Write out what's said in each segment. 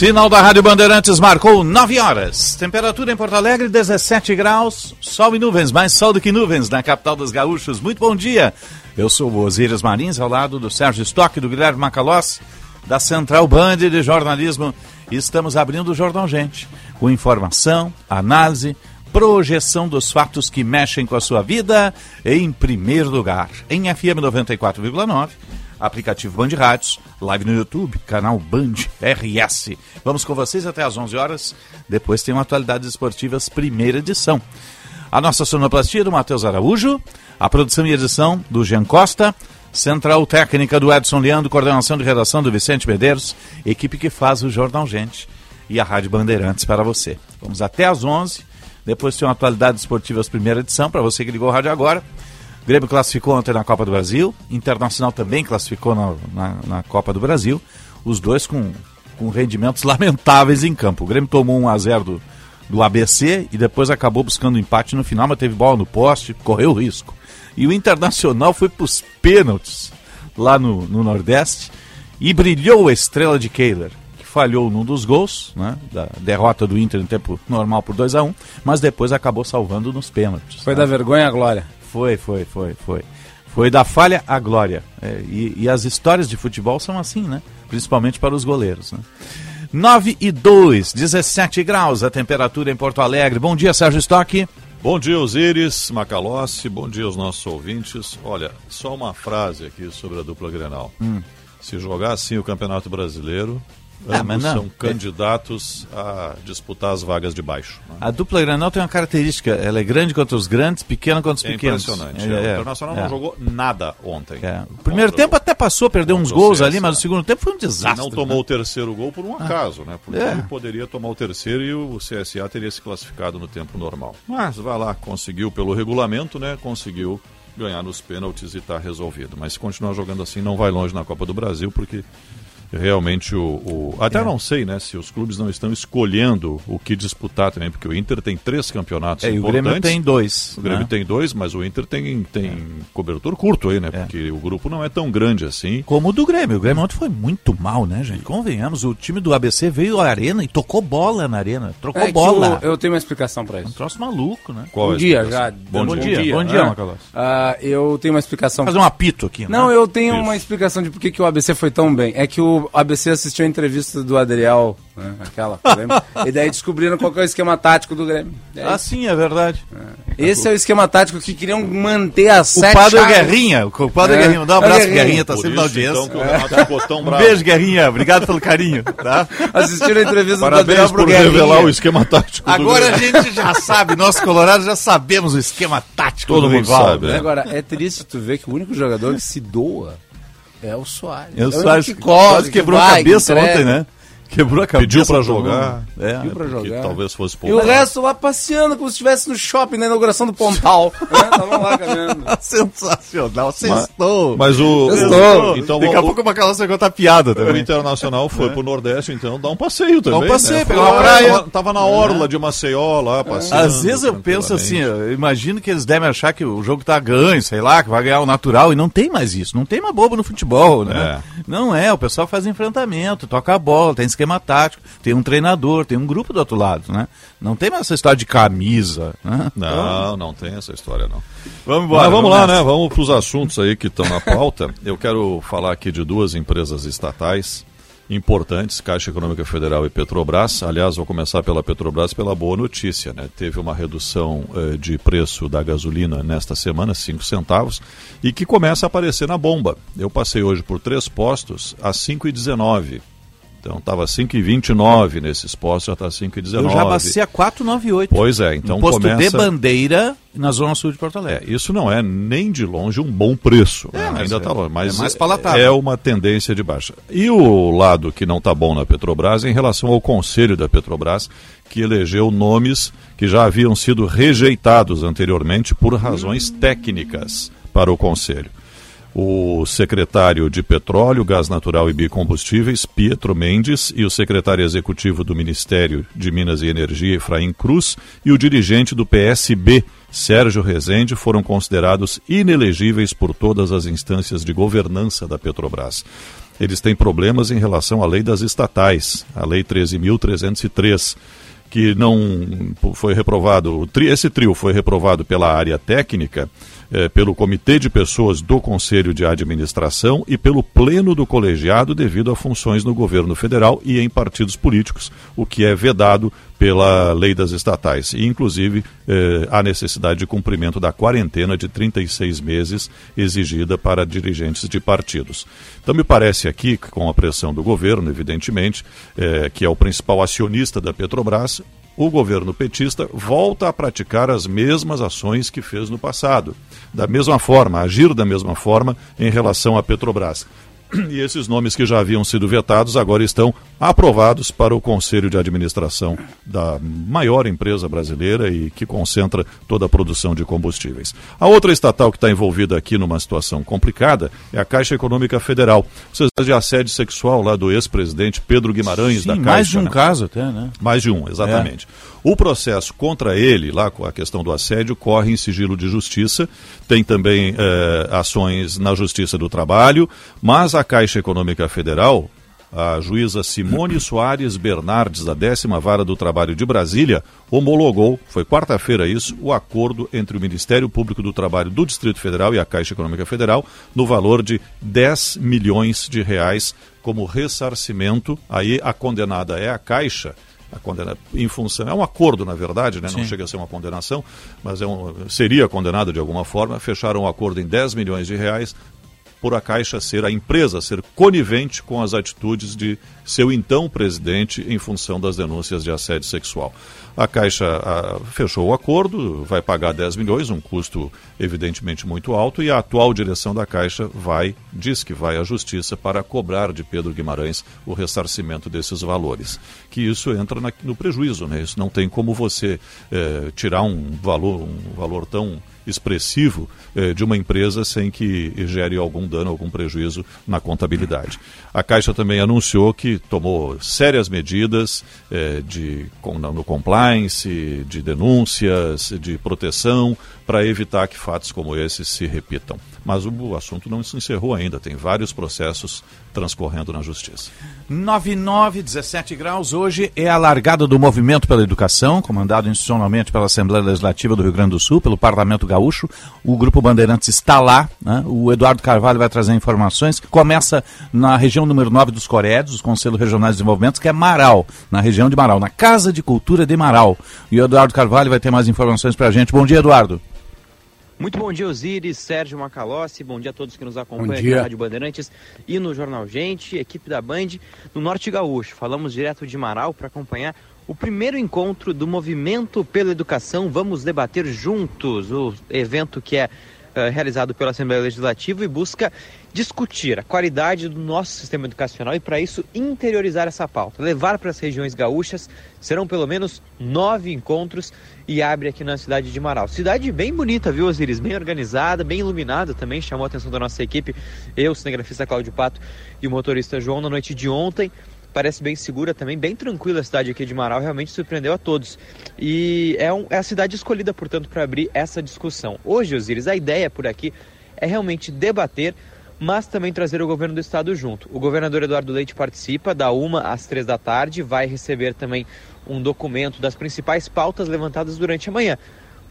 Sinal da Rádio Bandeirantes marcou 9 horas. Temperatura em Porto Alegre, 17 graus. Sol e nuvens, mais sol do que nuvens na capital dos gaúchos. Muito bom dia. Eu sou o Osíris Marins, ao lado do Sérgio Stock, do Guilherme Macalós, da Central Band de Jornalismo. E estamos abrindo o Jornal Gente, com informação, análise, projeção dos fatos que mexem com a sua vida, em primeiro lugar, em FM 94,9 aplicativo Band Rádios, live no YouTube, canal Band RS. Vamos com vocês até às 11 horas. Depois tem uma Atualidades Esportivas, primeira edição. A nossa sonoplastia do Matheus Araújo, a produção e edição do Jean Costa, central técnica do Edson Leandro, coordenação de redação do Vicente Medeiros, equipe que faz o Jornal Gente e a Rádio Bandeirantes para você. Vamos até às 11 depois tem uma Atualidades Esportivas, primeira edição, para você que ligou o rádio agora. O Grêmio classificou ontem na Copa do Brasil, Internacional também classificou na, na, na Copa do Brasil, os dois com, com rendimentos lamentáveis em campo. O Grêmio tomou 1 a 0 do, do ABC e depois acabou buscando empate no final, mas teve bola no poste, correu risco. E o Internacional foi para os pênaltis lá no, no Nordeste e brilhou a estrela de Kehler, que falhou num dos gols, né, da derrota do Inter em tempo normal por 2 a 1 mas depois acabou salvando nos pênaltis. Foi né? da vergonha à glória. Foi, foi, foi, foi. Foi da falha à glória. É, e, e, as histórias de futebol são assim, né? Principalmente para os goleiros. Né? 9 e 2, 17 graus a temperatura em Porto Alegre. Bom dia, Sérgio Stock. Bom dia, Osíris, Macalossi, bom dia aos nossos ouvintes. Olha, só uma frase aqui sobre a dupla Grenal. Hum. Se jogar assim o Campeonato Brasileiro, Ah, ambos são candidatos a disputar as vagas de baixo. Né? A dupla Granal tem uma característica, ela é grande contra os grandes, pequena contra os É pequenos. impressionante. É, o é, Internacional é. não jogou nada ontem. É. O primeiro tempo até passou, perdeu uns o gols ali, mas o segundo tempo foi um E desastre. não tomou né? o terceiro gol por um acaso, né? Porque É. ele poderia tomar o terceiro e o CSA teria se classificado no tempo normal. Mas vai lá, conseguiu pelo regulamento, né? Conseguiu ganhar nos pênaltis e está resolvido. Mas se continuar jogando assim, não vai longe na Copa do Brasil, porque realmente o. o- É. Até não sei, né? Se os clubes não estão escolhendo o que disputar também, porque o Inter tem três campeonatos É, e o importantes. Grêmio tem dois. O Grêmio né? tem dois, mas o Inter tem, tem cobertor curto aí, né? É. Porque o grupo não é tão grande assim. Como o do Grêmio. O Grêmio ontem foi muito mal, né, gente? Convenhamos, o time do ABC veio à arena e tocou bola na arena. Trocou É bola. o- eu tenho uma explicação para Um isso. troço maluco, né? Qual bom é dia já. Bom, Bom dia. dia, bom dia, né? Macalossi. Ah, eu tenho uma explicação. Fazer um apito aqui. Não, né? eu tenho Isso. uma explicação de por que, que o ABC foi tão bem. É que o ABC assistiu a entrevista do Adriel, né, aquela, lembra? e daí descobriram qual que é o esquema tático do Grêmio. É Ah, sim, é verdade. Esse é o esquema tático que queriam manter a O sete padre chaves. Guerrinha, o padre É. Guerrinha, dá um É o abraço Guerrinha. Guerrinha, tá Por sempre na isso, audiência. então, que o Renato ficou tão Um bravo. beijo, Guerrinha, obrigado pelo carinho, tá? Assistiram a entrevista do Parabéns Adriel pro por revelar o esquema tático do Agora a gente já sabe, nós colorados já sabemos o esquema tático Todo do mundo rival, sabe, né? é. Agora, é triste tu ver que o único jogador que se doa é o Soares. É o único Soares que corre, quase que quebrou a vai, cabeça ontem, né? Quebrou a cabeça. Pediu pra jogar. É. Pediu pra Que jogar. talvez fosse E pouco. o resto lá passeando como se estivesse no shopping, na inauguração do Pontal. né? Estavam lá caminhando. Sensacional, sextou. Mas o. Sextou. Então Daqui a o- pouco o Macalossi vai contar piada O também. Internacional foi pro Nordeste, então dá um passeio também. um passeio, né? pegar Foi uma praia. Tava, tava na orla de Maceió lá, passeando. Às vezes eu penso assim, eu imagino que eles devem achar que o jogo tá ganho, sei lá, que vai ganhar o natural, e não tem mais isso. Não tem mais bobo no futebol, né? Não é, o pessoal faz enfrentamento, toca a bola, tem esquema tático, tem um treinador, tem um grupo do outro lado, né? Não tem mais essa história de camisa, né? Não, não tem essa história não. Vamos Mas vamos lá, nessa. né? Vamos para os assuntos aí que estão na pauta. Eu quero falar aqui de duas empresas estatais importantes, Caixa Econômica Federal e Petrobras. Aliás, vou começar pela Petrobras pela boa notícia, né? Teve uma redução eh, de preço da gasolina nesta semana, 5 centavos, e que começa a aparecer na bomba. Eu passei hoje por três postos a 5,19. Então estava 5,29 nesses postos, já está 5,19. Eu já abasteci a 4,98. Pois é, então um posto começa... de bandeira na Zona Sul de Porto Alegre. É, isso não é nem de longe um bom preço. né? mas Ainda é- tá bom, mas é mais palatável. é uma tendência de baixa. E o lado que não está bom na Petrobras é em relação ao conselho da Petrobras, que elegeu nomes que já haviam sido rejeitados anteriormente por razões técnicas para o conselho. O secretário de Petróleo, Gás Natural e Biocombustíveis, Pietro Mendes, e o secretário executivo do Ministério de Minas e Energia, Efraim Cruz, e o dirigente do PSB, Sérgio Rezende, foram considerados inelegíveis por todas as instâncias de governança da Petrobras. Eles têm problemas em relação à lei das estatais, a Lei 13.303 que não foi reprovado, esse trio foi reprovado pela área técnica, eh, pelo Comitê de Pessoas do Conselho de Administração e pelo Pleno do Colegiado devido a funções no governo federal e em partidos políticos, o que é vedado pela lei das estatais. E, inclusive, eh, a necessidade de cumprimento da quarentena de 36 meses exigida para dirigentes de partidos. Então, me parece aqui que, com a pressão do governo, evidentemente, eh, que é o principal acionista da Petrobras, o governo petista volta a praticar as mesmas ações que fez no passado. Da mesma forma, agir da mesma forma em relação à Petrobras. E esses nomes que já haviam sido vetados agora estão aprovados para o Conselho de Administração da maior empresa brasileira e que concentra toda a produção de combustíveis. A outra estatal que está envolvida aqui numa situação complicada é a Caixa Econômica Federal. Vocês de assédio sexual lá do ex-presidente Pedro Guimarães Sim, da Caixa. mais de um né? caso até, né? Mais de um, exatamente. O processo contra ele, lá com a questão do assédio, corre em sigilo de justiça. Tem também eh, ações na Justiça do Trabalho, mas a Caixa Econômica Federal, a juíza Simone Soares Bernardes, da décima vara do trabalho de Brasília, homologou, foi quarta-feira isso, o acordo entre o Ministério Público do Trabalho do Distrito Federal e a Caixa Econômica Federal, no valor de 10 milhões de reais como ressarcimento. Aí a condenada é a Caixa a condena em função é um acordo na verdade né não Sim. chega a ser uma condenação mas é um, seria condenado de alguma forma fecharam um acordo em 10 milhões de reais por a Caixa ser a empresa ser conivente com as atitudes de seu então presidente em função das denúncias de assédio sexual. A Caixa ah, fechou o acordo, vai pagar 10 milhões, um custo evidentemente muito alto, e a atual direção da Caixa vai, diz que vai à justiça para cobrar de Pedro Guimarães o ressarcimento desses valores. Que isso entra na- no prejuízo, né? Isso não tem como você eh, tirar um valor, um valor tão expressivo eh, de uma empresa sem que gere algum dano, algum prejuízo na contabilidade. A Caixa também anunciou que tomou sérias medidas eh, de, com- no compliance, de denúncias, de proteção, para evitar que fatos como esses se repitam. Mas o, assunto não se encerrou ainda, tem vários processos transcorrendo na Justiça. 99, 17 graus. Hoje é a largada do Movimento pela Educação, comandado institucionalmente pela Assembleia Legislativa do Rio Grande do Sul, pelo Parlamento Gaúcho. O Grupo Bandeirantes está lá. né? O Eduardo Carvalho vai trazer informações. Começa na região número 9 dos Corédios, os Conselhos Regionais de Desenvolvimento, que é Marau, na região de Marau, na Casa de Cultura de Marau. E o Eduardo Carvalho vai ter mais informações para a gente. Bom dia, Eduardo. Muito bom dia, Osiris, Sérgio Macalossi, bom dia a todos que nos acompanham aqui na Rádio Bandeirantes e no Jornal Gente, equipe da Band no Norte Gaúcho. Falamos direto de Marau para acompanhar o primeiro encontro do Movimento pela Educação. Vamos debater juntos o evento que é eh, realizado pela Assembleia Legislativa e busca discutir a qualidade do nosso sistema educacional e, para isso, interiorizar essa pauta, levar para as regiões gaúchas. Serão pelo menos nove encontros e abre aqui na cidade de Marau. Cidade bem bonita, viu, Osiris? Bem organizada, bem iluminada também. Chamou a atenção da nossa equipe, eu, o cinegrafista Cláudio Pato e o motorista João na noite de ontem. Parece bem segura também, bem tranquila a cidade aqui de Marau, realmente surpreendeu a todos. E é, um- é a cidade escolhida, portanto, para abrir essa discussão. Hoje, Osiris, a ideia por aqui é realmente debater, mas também trazer o governo do estado junto. O governador Eduardo Leite participa da uma às três da tarde, vai receber também um documento das principais pautas levantadas durante a manhã.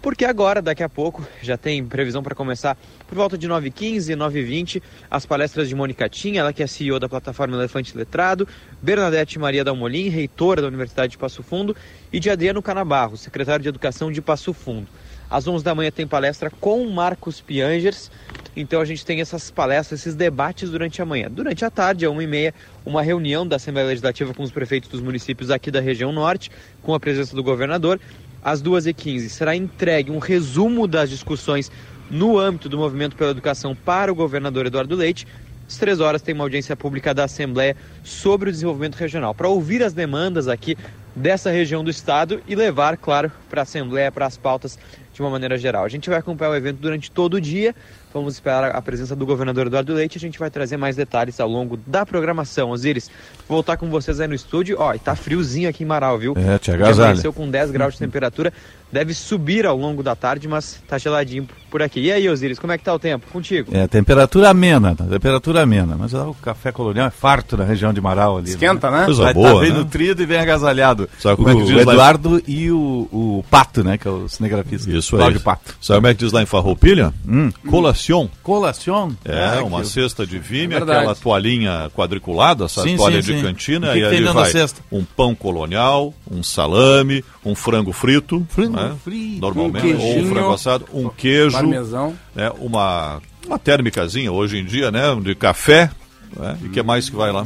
Porque agora, daqui a pouco, já tem previsão para começar por volta de 9h15, 9h20, as palestras de Mônica Tinha, ela que é CEO da plataforma Elefante Letrado, Bernadette Maria Dalmolin, reitora da Universidade de Passo Fundo, e de Adriano Canabarro, secretário de Educação de Passo Fundo. Às 11 da manhã tem palestra com Marcos Piangers. Então a gente tem essas palestras, esses debates durante a manhã. Durante a tarde, às 1h30, uma reunião da Assembleia Legislativa com os prefeitos dos municípios aqui da região norte, com a presença do governador. Às 2h15 será entregue um resumo das discussões no âmbito do Movimento pela Educação para o governador Eduardo Leite. Às três horas tem uma audiência pública da Assembleia sobre o desenvolvimento regional, para ouvir as demandas aqui dessa região do estado e levar, claro, para a Assembleia, para as pautas de uma maneira geral. A gente vai acompanhar o evento durante todo o dia. Vamos esperar a presença do governador Eduardo Leite. A gente vai trazer mais detalhes ao longo da programação. Osiris, vou voltar com vocês aí no estúdio. Ó, e tá friozinho aqui em Marau, viu? É, te amanheceu com 10 graus de temperatura. Deve subir ao longo da tarde, mas tá geladinho por aqui. E aí, Osiris, como é que tá o tempo? Contigo. É, temperatura amena, tá? temperatura amena. Mas ó, o café colonial é farto na região de Marau ali. Esquenta, né? Coisa Vai boa, tá bem né? nutrido e bem agasalhado. Sabe como é que o diz lá em- Eduardo e o, o Pato, né? Que é o cinegrafista. Isso aí. Cláudio Pato. Sabe como é que diz lá em Farroupilha? Hum. Colação. Colação. É, Ah, uma que- cesta de vinho, É aquela toalhinha quadriculada, essa Sim, toalha sim, de sim. cantina, O que e que ali vai cesta? um pão colonial, um salame, um frango frito, Frango né? frito. normalmente, Um ou um frango assado, um queijo, Parmesão. né? uma, uma térmicazinha hoje em dia, né? De café, né? e o que mais que vai lá?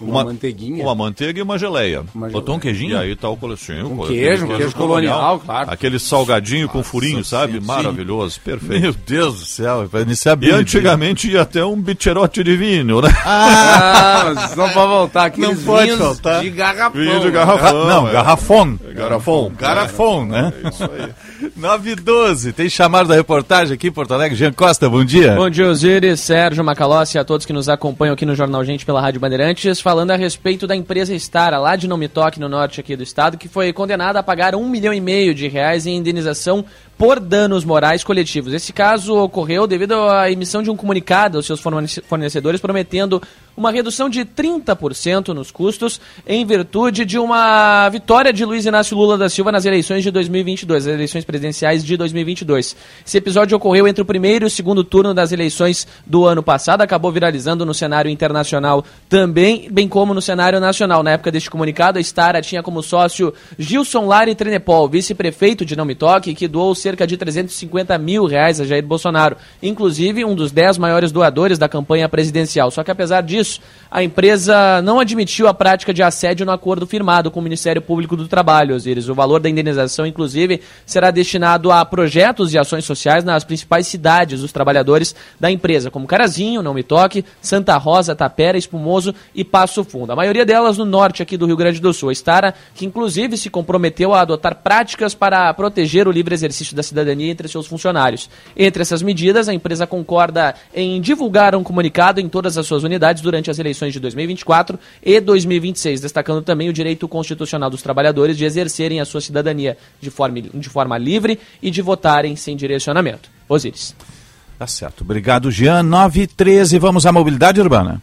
Uma manteiguinha. Uma manteiga e uma geleia. Uma Botou um queijinho? E aí tá o colecinho. Um queijo, um queijo colonial, claro. Aquele salgadinho com furinho, sabe? sim, sim. Maravilhoso, perfeito. Meu Deus do céu, vai iniciar E bem. antigamente ia até um bicherote de vinho, né? Ah, mas não pode voltar. Aqueles Não pode vinhos faltar. de garrafão. Vinho de né? garrafão. Não, é. garrafão. Garrafão. Garrafão, né? É isso aí. 9 e 12. Tem chamado da reportagem aqui em Porto Alegre. Jean Costa, bom dia. Bom dia, Osiris, Sérgio Macalossi e a todos que nos acompanham aqui no Jornal Gente pela Rádio Bandeirantes, falando a respeito da empresa Stara, lá de Nomitoque, no norte aqui do estado, que foi condenada a pagar um milhão e meio de reais em indenização por danos morais coletivos. Esse caso ocorreu devido à emissão de um comunicado aos seus fornece- fornecedores prometendo uma redução de 30% nos custos em virtude de uma vitória de Luiz Inácio Lula da Silva nas eleições de 2022, as eleições presidenciais de 2022. Esse episódio ocorreu entre o primeiro e o segundo turno das eleições do ano passado, acabou viralizando no cenário internacional também, bem como no cenário nacional. Na época deste comunicado, a Stara tinha como sócio Gilson Lari Trenepol, vice-prefeito de Não Me Toque, que doou cerca de 350 mil reais a Jair Bolsonaro, inclusive um dos 10 maiores doadores da campanha presidencial. Só que apesar disso, a empresa não admitiu a prática de assédio no acordo firmado com o Ministério Público do Trabalho, Osiris. O valor da indenização, inclusive, será destinado a projetos e ações sociais nas principais cidades dos trabalhadores da empresa, como Carazinho, Não Me Toque, Santa Rosa, Tapera, Espumoso e Passo Fundo. A maioria delas no norte aqui do Rio Grande do Sul. A Stara, que inclusive se comprometeu a adotar práticas para proteger o livre exercício da cidadania entre seus funcionários. Entre essas medidas, a empresa concorda em divulgar um comunicado em todas as suas unidades durante as eleições de 2024 e 2026, destacando também o direito constitucional dos trabalhadores de exercerem a sua cidadania de forma, de forma livre e de votarem sem direcionamento. Osiris. Tá certo. Obrigado, Jean. 9 e 13. Vamos à mobilidade urbana.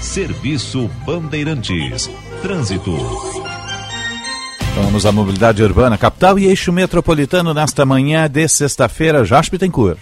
Serviço Bandeirantes. Trânsito. Vamos à mobilidade urbana, capital e eixo metropolitano nesta manhã de sexta-feira. Jaspe Tencourt.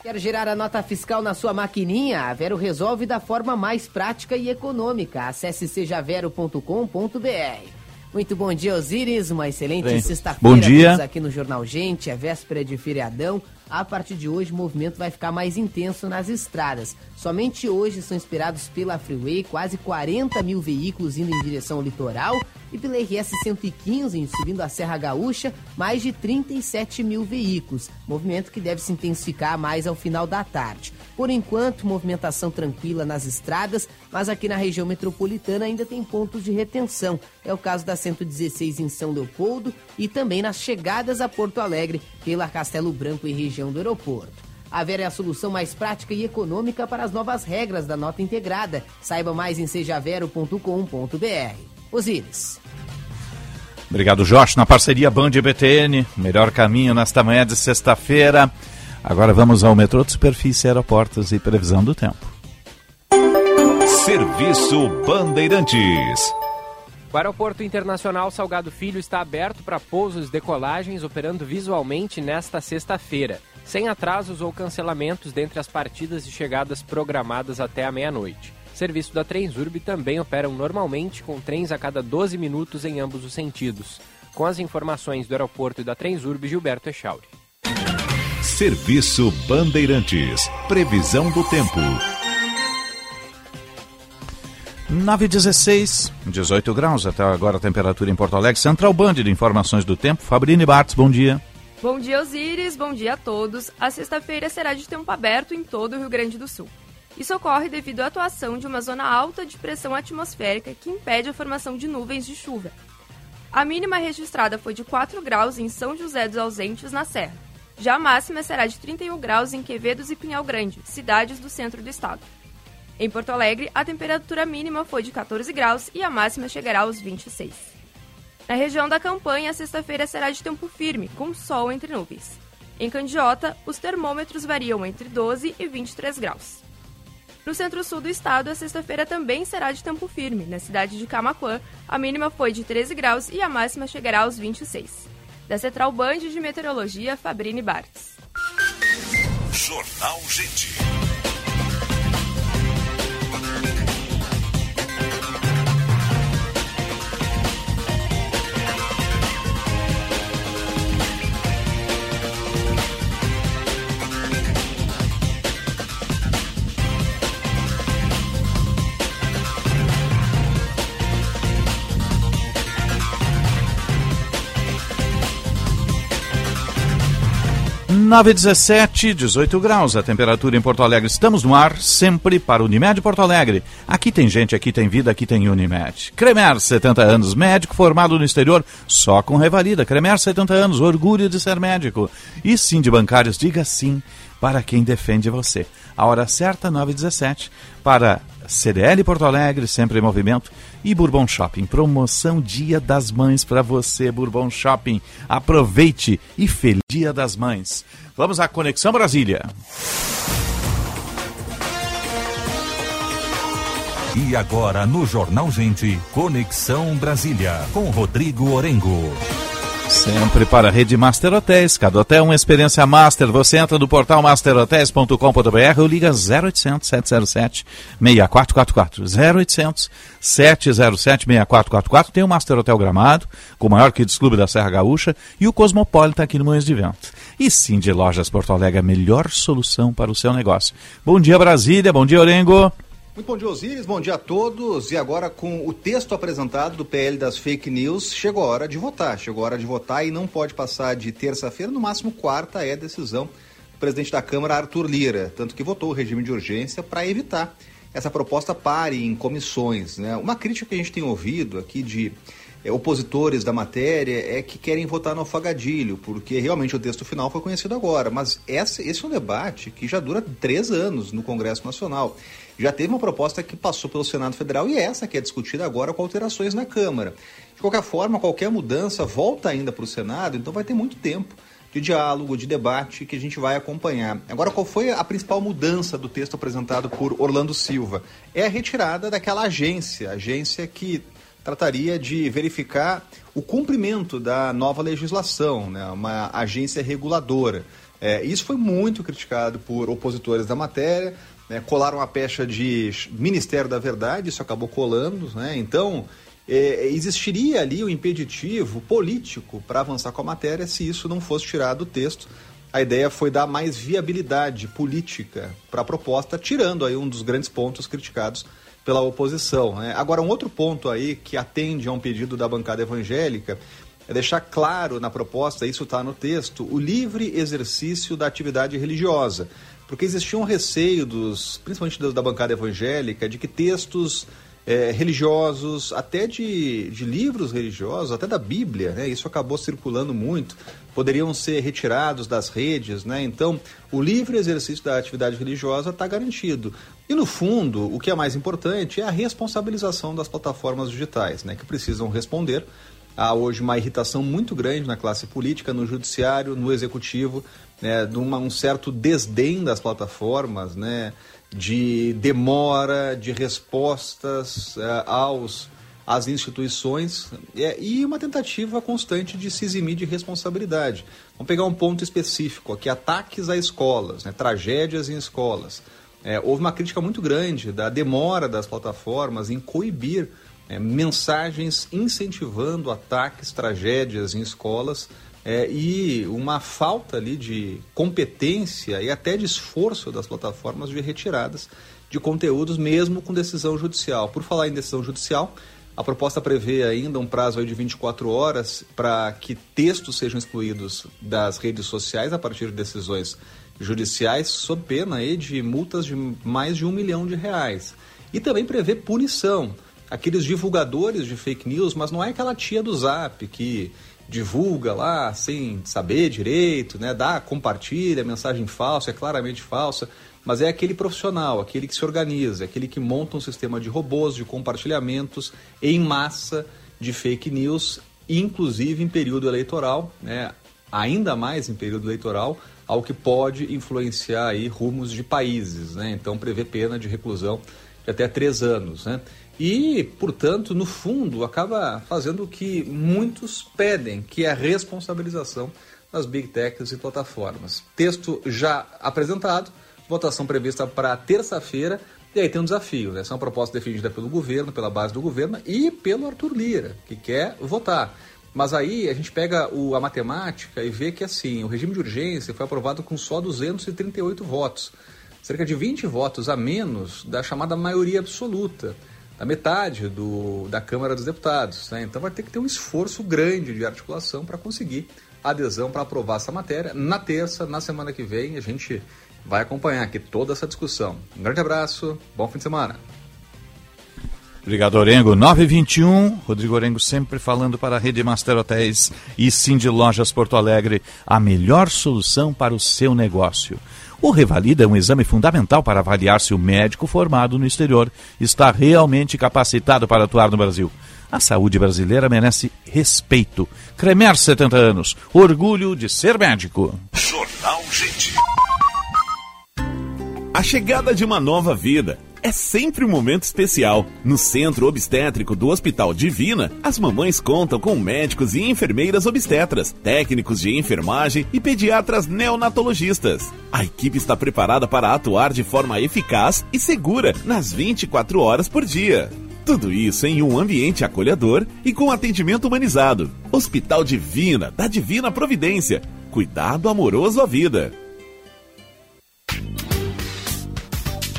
Quer gerar a nota fiscal na sua maquininha? A Vero resolve da forma mais prática e econômica. Acesse sejavero.com.br. Muito bom dia, Osíris. Uma excelente sexta-feira. bom dia. todos aqui no Jornal Gente. É véspera de feriadão. A partir de hoje, o movimento vai ficar mais intenso nas estradas. Somente hoje são esperados pela Freeway quase 40 mil veículos indo em direção ao litoral e pela RS 115 subindo a Serra Gaúcha, mais de 37 mil veículos. Movimento que deve se intensificar mais ao final da tarde. Por enquanto, movimentação tranquila nas estradas, mas aqui na região metropolitana ainda tem pontos de retenção. É o caso da 116 em São Leopoldo e também nas chegadas a Porto Alegre pela Castelo Branco e região do aeroporto. A Vera é a solução mais prática e econômica para as novas regras da nota integrada. Saiba mais em sejavero.com.br. Osíris. Obrigado, Jorge. Na parceria Band e BTN, melhor caminho nesta manhã de sexta-feira. Agora vamos ao metrô de superfície, aeroportos e previsão do tempo. Serviço Bandeirantes. O Aeroporto Internacional Salgado Filho está aberto para pousos e decolagens, operando visualmente nesta sexta-feira, sem atrasos ou cancelamentos dentre as partidas e chegadas programadas até a meia-noite. Serviço da Transurb também operam normalmente, com trens a cada 12 minutos em ambos os sentidos. Com as informações do aeroporto e da Transurb, Gilberto Echauri. Serviço Bandeirantes. Previsão do tempo. 9 16, 18 graus até agora a temperatura em Porto Alegre. Central Band de Informações do Tempo. Fabrini Bartz, bom dia. Bom dia, Osíris. Bom dia a todos. A sexta-feira será de tempo aberto em todo o Rio Grande do Sul. Isso ocorre devido à atuação de uma zona alta de pressão atmosférica que impede a formação de nuvens de chuva. A mínima registrada foi de 4 graus em São José dos Ausentes, na Serra. Já a máxima será de 31 graus em Quevedos e Pinhal Grande, cidades do centro do estado. Em Porto Alegre, a temperatura mínima foi de 14 graus e a máxima chegará aos 26. Na região da campanha, a sexta-feira será de tempo firme, com sol entre nuvens. Em Candiota, os termômetros variam entre 12 e 23 graus. No centro-sul do estado, a sexta-feira também será de tempo firme. Na cidade de Camaquã, a mínima foi de 13 graus e a máxima chegará aos 26. Da Central Band de Meteorologia, Fabrini Bartz. Jornal Gente. Nove dezessete, 18 graus a temperatura em Porto Alegre. Estamos no ar sempre para Unimed Porto Alegre. Aqui tem gente, aqui tem vida, aqui tem Unimed. Cremer, 70 anos, médico formado no exterior, só com revalida. Cremer, 70 anos, orgulho de ser médico. E sim de bancários, diga sim para quem defende você. A hora certa, 9h17, para CDL Porto Alegre, sempre em movimento, e Bourbon Shopping. Promoção Dia das Mães para você, Bourbon Shopping. Aproveite e feliz Dia das Mães. Vamos à Conexão Brasília. E agora no Jornal Gente, Conexão Brasília, com Rodrigo Orengo. Sempre para a rede Master Hotéis. Cada hotel uma experiência master. Você entra no portal masterhotels.com.br ou liga 0800 707 6444. 0800 707 6444. Tem o Master Hotel Gramado, com o maior Kids Clube da Serra Gaúcha, e o Cosmopolitan aqui no Moinhos de Vento. E sim, de Lojas Porto Alegre, a melhor solução para o seu negócio. Bom dia, Brasília. Bom dia, Orengo. Muito bom dia, Osiris. Bom dia a todos. E agora, com o texto apresentado do PL das fake news, chegou a hora de votar. Chegou a hora de votar e não pode passar de terça-feira, no máximo quarta é a decisão do presidente da Câmara, Arthur Lira. Tanto que votou o regime de urgência para evitar essa proposta pare em comissões. Né? Uma crítica que a gente tem ouvido aqui de é, opositores da matéria é que querem votar no alfagadilho, porque realmente o texto final foi conhecido agora. Mas essa, esse é um debate que já dura três anos no Congresso Nacional. Já teve uma proposta que passou pelo Senado Federal e essa que é discutida agora com alterações na Câmara. De qualquer forma, qualquer mudança volta ainda para o Senado, então vai ter muito tempo de diálogo, de debate que a gente vai acompanhar. Agora, qual foi a principal mudança do texto apresentado por Orlando Silva? É a retirada daquela agência, agência que trataria de verificar o cumprimento da nova legislação, né? uma agência reguladora. É, isso foi muito criticado por opositores da matéria, né? colaram a pecha de Ministério da Verdade, isso acabou colando, né? então é, existiria ali o um impeditivo político para avançar com a matéria se isso não fosse tirado do texto. A ideia foi dar mais viabilidade política para a proposta, tirando aí um dos grandes pontos criticados pela oposição. Né? Agora, um outro ponto aí que atende a um pedido da bancada evangélica é deixar claro na proposta, isso está no texto, o livre exercício da atividade religiosa. Porque existia um receio, dos, principalmente da bancada evangélica, de que textos é, religiosos, até de, de livros religiosos, até da Bíblia, né? isso acabou circulando muito, poderiam ser retirados das redes, né? então o livre exercício da atividade religiosa está garantido. E no fundo, o que é mais importante é a responsabilização das plataformas digitais, né? que precisam responder. Há hoje uma irritação muito grande na classe política, no judiciário, no executivo, né? de uma, um certo desdém das plataformas, né? de demora de respostas uh, aos às instituições é, e uma tentativa constante de se eximir de responsabilidade. Vamos pegar um ponto específico aqui: ataques a escolas, né, tragédias em escolas. É, houve uma crítica muito grande da demora das plataformas em coibir é, mensagens incentivando ataques, tragédias em escolas é, e uma falta ali de competência e até de esforço das plataformas de retiradas de conteúdos, mesmo com decisão judicial. Por falar em decisão judicial, a proposta prevê ainda um prazo de 24 horas para que textos sejam excluídos das redes sociais a partir de decisões judiciais, sob pena de multas de mais de um milhão de reais. E também prevê punição. Aqueles divulgadores de fake news, mas não é aquela tia do zap que divulga lá sem saber direito, né? Dá, compartilha mensagem falsa, é claramente falsa mas é aquele profissional, aquele que se organiza, aquele que monta um sistema de robôs, de compartilhamentos em massa de fake news, inclusive em período eleitoral, né? ainda mais em período eleitoral, ao que pode influenciar aí rumos de países. Né? Então, prevê pena de reclusão de até três anos. Né? E, portanto, no fundo, acaba fazendo o que muitos pedem, que é a responsabilização das big techs e plataformas. Texto já apresentado, votação prevista para terça-feira. E aí tem um desafio, né? Essa é uma proposta pelo governo, pela base do governo e pelo Arthur Lira, que quer votar. Mas aí a gente pega o, a matemática e vê que assim, o regime de urgência foi aprovado com só 238 votos. Cerca de 20 votos a menos da chamada maioria absoluta, da metade do, da Câmara dos Deputados. Né? Então vai ter que ter um esforço grande de articulação para conseguir adesão para aprovar essa matéria. Na terça, na semana que vem, a gente vai acompanhar aqui toda essa discussão. Um grande abraço, bom fim de semana. Obrigado, Orengo. 921, Rodrigo Orengo sempre falando para a Rede Master Hotéis e Cindy Lojas Porto Alegre, a melhor solução para o seu negócio. O Revalida é um exame fundamental para avaliar se o médico formado no exterior está realmente capacitado para atuar no Brasil. A saúde brasileira merece respeito. Cremer 70 anos, orgulho de ser médico. Jornal Gente. A chegada de uma nova vida é sempre um momento especial. No Centro Obstétrico do Hospital Divina, as mamães contam com médicos e enfermeiras obstetras, técnicos de enfermagem e pediatras neonatologistas. A equipe está preparada para atuar de forma eficaz e segura nas 24 horas por dia. Tudo isso em um ambiente acolhedor e com atendimento humanizado. Hospital Divina, da Divina Providência. Cuidado amoroso à vida.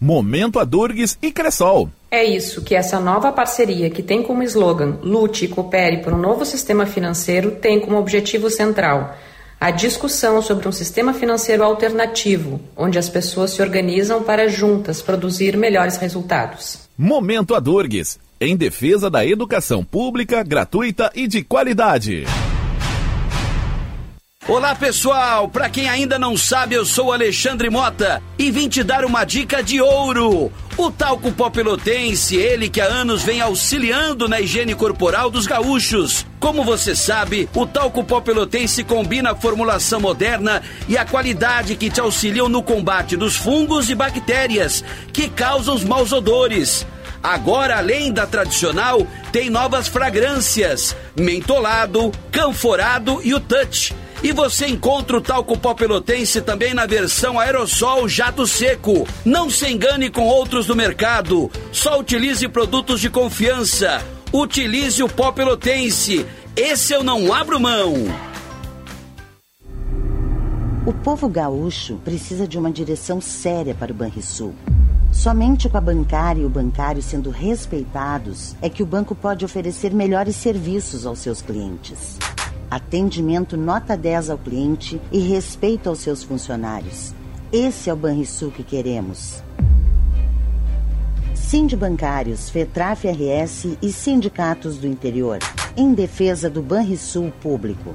Momento Adurgues e Cressol. É isso que essa nova parceria, que tem como slogan Lute e Coopere por um novo sistema financeiro, tem como objetivo central. A discussão sobre um sistema financeiro alternativo, onde as pessoas se organizam para juntas produzir melhores resultados. Momento Adurgues, em defesa da educação pública, gratuita e de qualidade. Olá pessoal, para quem ainda não sabe, eu sou Alexandre Mota e vim te dar uma dica de ouro. O talco pó pelotense, ele que há anos vem auxiliando na higiene corporal dos gaúchos. Como você sabe, o talco pó pelotense combina a formulação moderna e a qualidade que te auxiliam no combate dos fungos e bactérias que causam os maus odores. Agora, além da tradicional, tem novas fragrâncias: mentolado, canforado e o touch e você encontra o talco pó pelotense também na versão aerossol jato seco. Não se engane com outros do mercado. Só utilize produtos de confiança. Utilize o pó pelotense. Esse eu não abro mão. O povo gaúcho precisa de uma direção séria para o Banrisul. Somente com a bancária e o bancário sendo respeitados é que o banco pode oferecer melhores serviços aos seus clientes atendimento nota 10 ao cliente e respeito aos seus funcionários. Esse é o Banrisul que queremos. Sind Bancários, FETRAF RS e sindicatos do interior, em defesa do Banrisul público.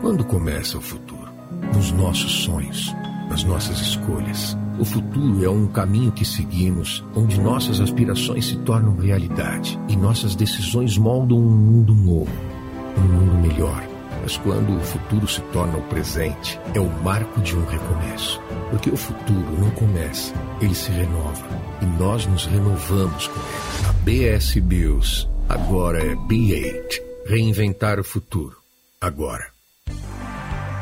Quando começa o futuro? Nos nossos sonhos, nas nossas escolhas O futuro é um caminho que seguimos, onde nossas aspirações se tornam realidade e nossas decisões moldam um mundo novo, um mundo melhor. Mas quando o futuro se torna o presente, é o marco de um recomeço. Porque o futuro não começa, ele se renova. E nós nos renovamos com ele. A BS Bills agora é B8. Reinventar o futuro. Agora.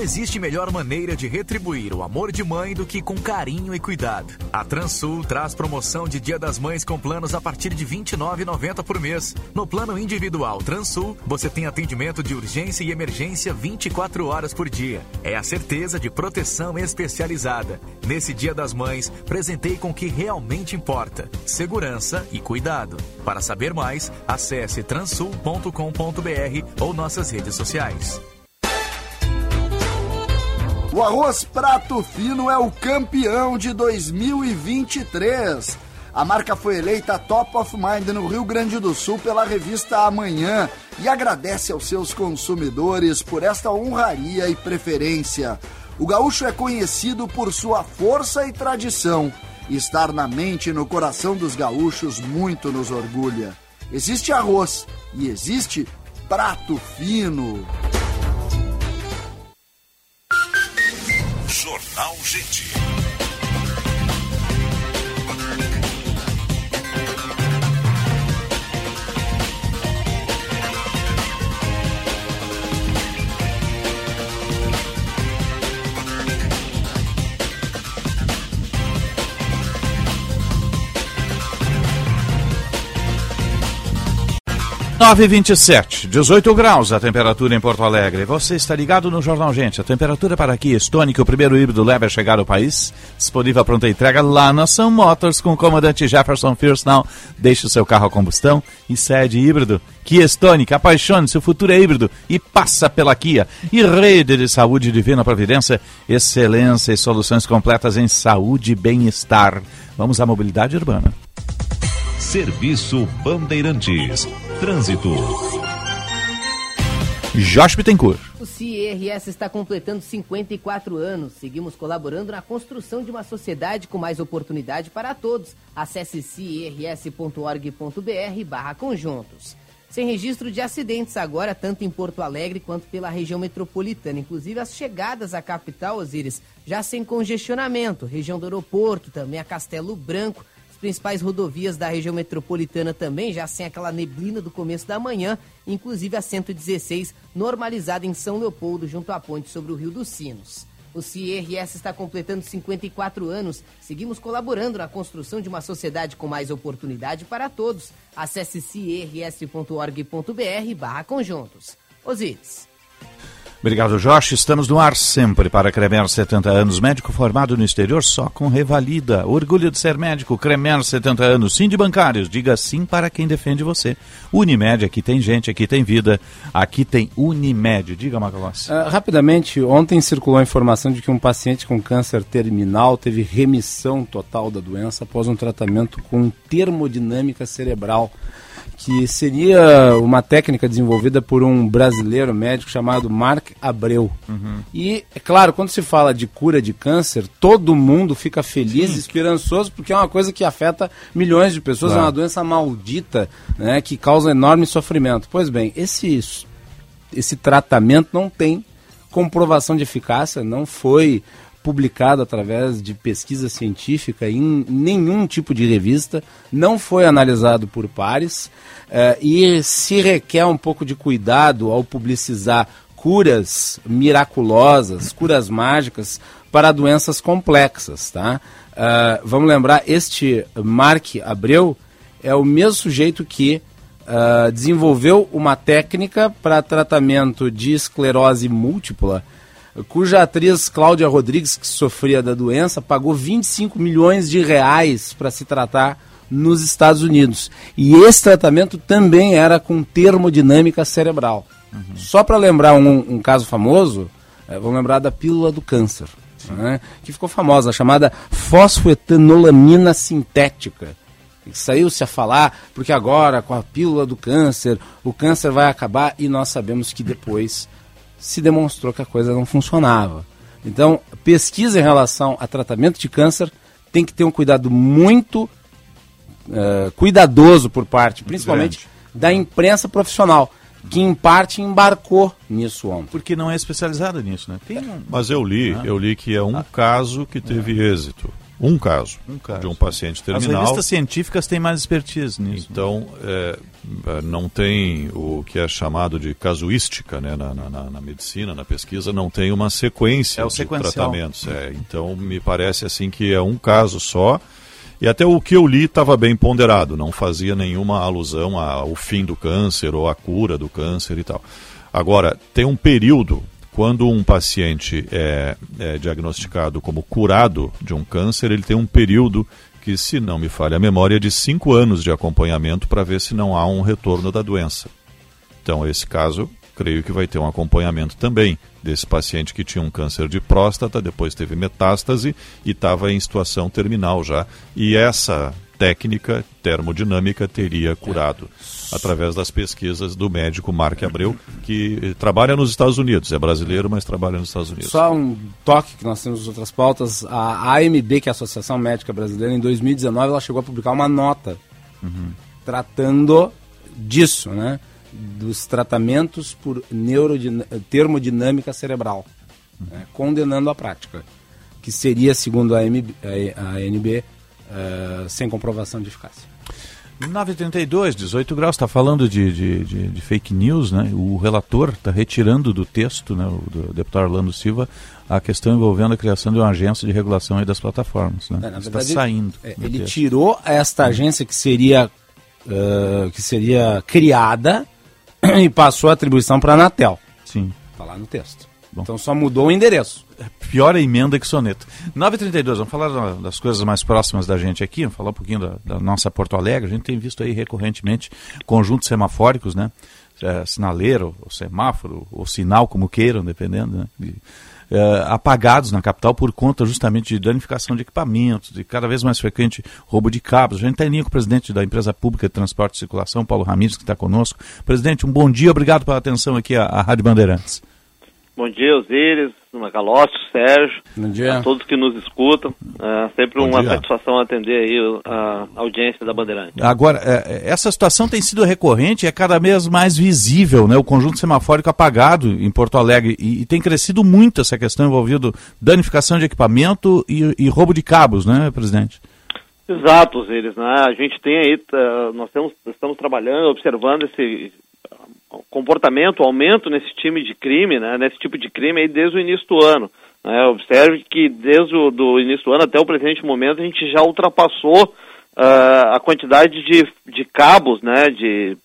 Não existe melhor maneira de retribuir o amor de mãe do que com carinho e cuidado. A Transul traz promoção de Dia das Mães com planos a partir de R$ 29,90 por mês. No plano individual Transul, você tem atendimento de urgência e emergência 24 horas por dia. É a certeza de proteção especializada. Nesse Dia das Mães, presentei com o que realmente importa: segurança e cuidado. Para saber mais, acesse transul.com.br ou nossas redes sociais. O arroz prato fino é o campeão de 2023. A marca foi eleita Top of Mind no Rio Grande do Sul pela revista Amanhã e agradece aos seus consumidores por esta honraria e preferência. O gaúcho é conhecido por sua força e tradição. Estar na mente e no coração dos gaúchos muito nos orgulha. Existe arroz e existe prato fino. Jornal Gente. Nove e vinte e sete, 18 graus a temperatura em Porto Alegre. Você está ligado no Jornal Gente. A temperatura para aqui, Stonic, o primeiro híbrido leve a chegar ao país. Disponível a pronta entrega lá na Sun Motors com o comandante Jefferson Now. Deixe o seu carro a combustão e sede híbrido. Kia Stonic, apaixone-se, o futuro é híbrido e passa pela Kia. E rede de saúde Divina Providência, excelência e soluções completas em saúde e bem-estar. Vamos à mobilidade urbana. Serviço Bandeirantes. Trânsito. Jorge Bittencourt. O CIRS está completando 54 anos. Seguimos colaborando na construção de uma sociedade com mais oportunidade para todos. Acesse cirs.org.br barra conjuntos. Sem registro de acidentes agora, tanto em Porto Alegre quanto pela região metropolitana. Inclusive as chegadas à capital, Osíris, já sem congestionamento. Região do aeroporto, também a Castelo Branco principais rodovias da região metropolitana também, já sem aquela neblina do começo da manhã, inclusive a 116, normalizada em São Leopoldo, junto à ponte sobre o Rio dos Sinos. O CIRS está completando 54 anos. Seguimos colaborando na construção de uma sociedade com mais oportunidade para todos. Acesse cirs.org.br barra conjuntos. Osíris. Obrigado, Josh. Estamos no ar sempre para Cremer 70 anos. Médico formado no exterior só com revalida. Orgulho de ser médico. Cremer 70 anos. Sim de bancários. Diga sim para quem defende você. Unimed, aqui tem gente, aqui tem vida. Aqui tem Unimed. Diga, Macalossi. Uh, rapidamente, ontem circulou a informação de que um paciente com câncer terminal teve remissão total da doença após um tratamento com termodinâmica cerebral que seria uma técnica desenvolvida por um brasileiro médico chamado Mark Abreu. Uhum. E, é claro, quando se fala de cura de câncer, todo mundo fica feliz, e esperançoso, porque é uma coisa que afeta milhões de pessoas, claro. é uma doença maldita, né, que causa enorme sofrimento. Pois bem, esse, esse tratamento não tem comprovação de eficácia, não foi publicado através de pesquisa científica em nenhum tipo de revista, não foi analisado por pares uh, e se requer um pouco de cuidado ao publicizar curas miraculosas, curas mágicas para doenças complexas, tá? Uh, vamos lembrar, este Mark Abreu é o mesmo sujeito que uh, desenvolveu uma técnica para tratamento de esclerose múltipla cuja atriz Cláudia Rodrigues, que sofria da doença, pagou 25 milhões de reais para se tratar nos Estados Unidos. E esse tratamento também era com termodinâmica cerebral. Uhum. Só para lembrar um, um, caso famoso, é, vamos lembrar da pílula do câncer, né, que ficou famosa, chamada fosfoetanolamina sintética. Saiu-se a falar, porque agora, com a pílula do câncer, o câncer vai acabar e nós sabemos que depois se demonstrou que a coisa não funcionava. Então, pesquisa em relação a tratamento de câncer tem que ter um cuidado muito uh, cuidadoso por parte, principalmente da imprensa profissional, que em parte embarcou nisso ontem. Porque não é especializada nisso, né? Um... Mas eu li, ah. eu li que é um ah. caso que teve é. êxito. Um caso, um caso, de um paciente terminal. As revistas científicas têm mais expertise nisso. Então, é, é, não tem o que é chamado de casuística né, na, na, na medicina, na pesquisa, não tem uma sequência é de tratamentos. É, então, me parece assim que é um caso só. E até o que eu li estava bem ponderado, não fazia nenhuma alusão ao fim do câncer ou à cura do câncer e tal. Agora, tem um período quando um paciente é, é, diagnosticado como curado de um câncer, ele tem um período que, se não me falha a memória, é de cinco anos de acompanhamento para ver se não há um retorno da doença. Então, esse caso, creio que vai ter um acompanhamento também desse paciente que tinha um câncer de próstata, depois teve metástase e estava em situação terminal já. E essa técnica termodinâmica teria curado através das pesquisas do médico Mark Abreu, que trabalha nos Estados Unidos, é brasileiro, mas trabalha nos Estados Unidos. Só um toque que nós temos outras pautas, a AMB, que é a Associação Médica Brasileira, em 2019 ela chegou a publicar uma nota uhum. tratando disso, né? Dos tratamentos por termodinâmica cerebral, uhum. né? condenando a prática, que seria, segundo a, AMB, a ANB, uh, sem comprovação de eficácia. 932, 18 graus, está falando de, de, de, de, fake news, né? O relator está retirando do texto, né, o do deputado Orlando Silva, a questão envolvendo a criação de uma agência de regulação das plataformas, né? É, está saindo. É, ele tirou esta agência que seria, uh, que seria criada e passou a atribuição para a Anatel. Sim. Está lá no texto. Bom. Então só mudou o endereço. Pior a emenda que soneto. 9h32, vamos falar das coisas mais próximas da gente aqui, vamos falar um pouquinho da, da nossa Porto Alegre. A gente tem visto aí recorrentemente conjuntos semafóricos, né? É, sinaleiro, ou semáforo, ou sinal, como queiram, dependendo, né? De, é, apagados na capital por conta justamente de danificação de equipamentos, de cada vez mais frequente roubo de cabos. A gente está em linha com o presidente da empresa pública de transporte e circulação, Paulo Ramires, que está conosco. Presidente, um bom dia, obrigado pela atenção aqui à, à Rádio Bandeirantes. Bom dia, Osíris, Macalossi, Sérgio, Bom dia. a todos que nos escutam. É sempre Bom uma dia. satisfação atender aí a audiência da Bandeirante. Agora, é, é, essa situação tem sido recorrente e é cada vez mais visível, né? O conjunto semafórico apagado em Porto Alegre e, e tem crescido muito essa questão envolvendo danificação de equipamento e, e roubo de cabos, né, presidente? Exato, Osíris, né? A gente tem aí, nós temos, estamos trabalhando, observando esse comportamento, aumento nesse time de crime, né, nesse tipo de crime aí desde o início do ano. Né, observe que desde o do início do ano até o presente momento a gente já ultrapassou uh, a quantidade de, de cabos, né, de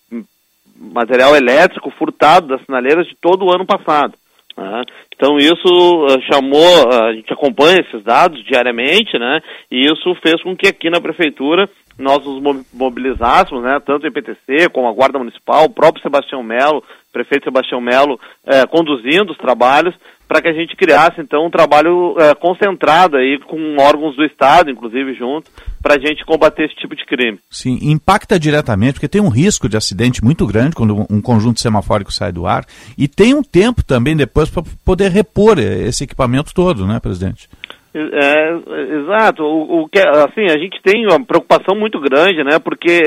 material elétrico furtado das sinaleiras de todo o ano passado. Né? Então isso uh, chamou, uh, a gente acompanha esses dados diariamente, né? E isso fez com que aqui na prefeitura nós nos mobilizássemos, né, tanto o IPTC como a Guarda Municipal, o próprio Sebastião Melo, prefeito Sebastião Melo, eh, conduzindo os trabalhos para que a gente criasse então um trabalho eh, concentrado aí com órgãos do Estado, inclusive junto, para a gente combater esse tipo de crime. Sim, impacta diretamente, porque tem um risco de acidente muito grande quando um conjunto semafórico sai do ar e tem um tempo também depois para poder repor esse equipamento todo, né, presidente? É, exato. O, o, que, assim, a gente tem uma preocupação muito grande, né? Porque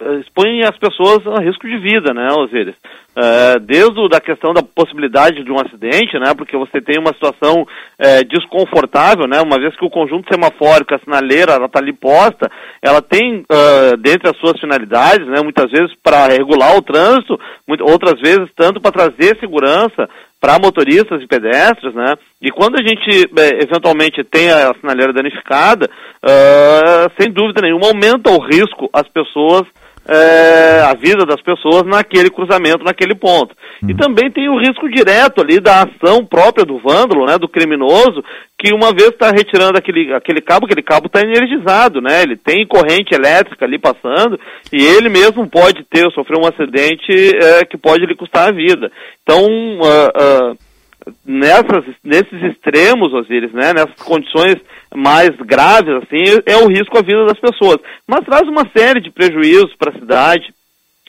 é, expõe as pessoas a risco de vida, né, Osíris? É, desde o, da questão da possibilidade de um acidente, né? Porque você tem uma situação é, desconfortável, né? Uma vez que o conjunto semafórico, a sinaleira, ela está ali posta, ela tem, uh, dentre as suas finalidades, né? Muitas vezes para regular o trânsito, muito, outras vezes tanto para trazer segurança, para motoristas e pedestres, né? E quando a gente é, eventualmente tem a sinaleira danificada, uh, sem dúvida nenhuma aumenta o risco às pessoas é, a vida das pessoas naquele cruzamento, naquele ponto. E também tem o risco direto ali da ação própria do vândalo, né, do criminoso, que uma vez está retirando aquele, aquele cabo, aquele cabo está energizado, né, ele tem corrente elétrica ali passando e ele mesmo pode ter, sofrer um acidente é, que pode lhe custar a vida. Então, uh, uh, nessas, nesses extremos, Osiris, né, nessas condições mais graves, assim, é o risco à vida das pessoas. Mas traz uma série de prejuízos para a cidade,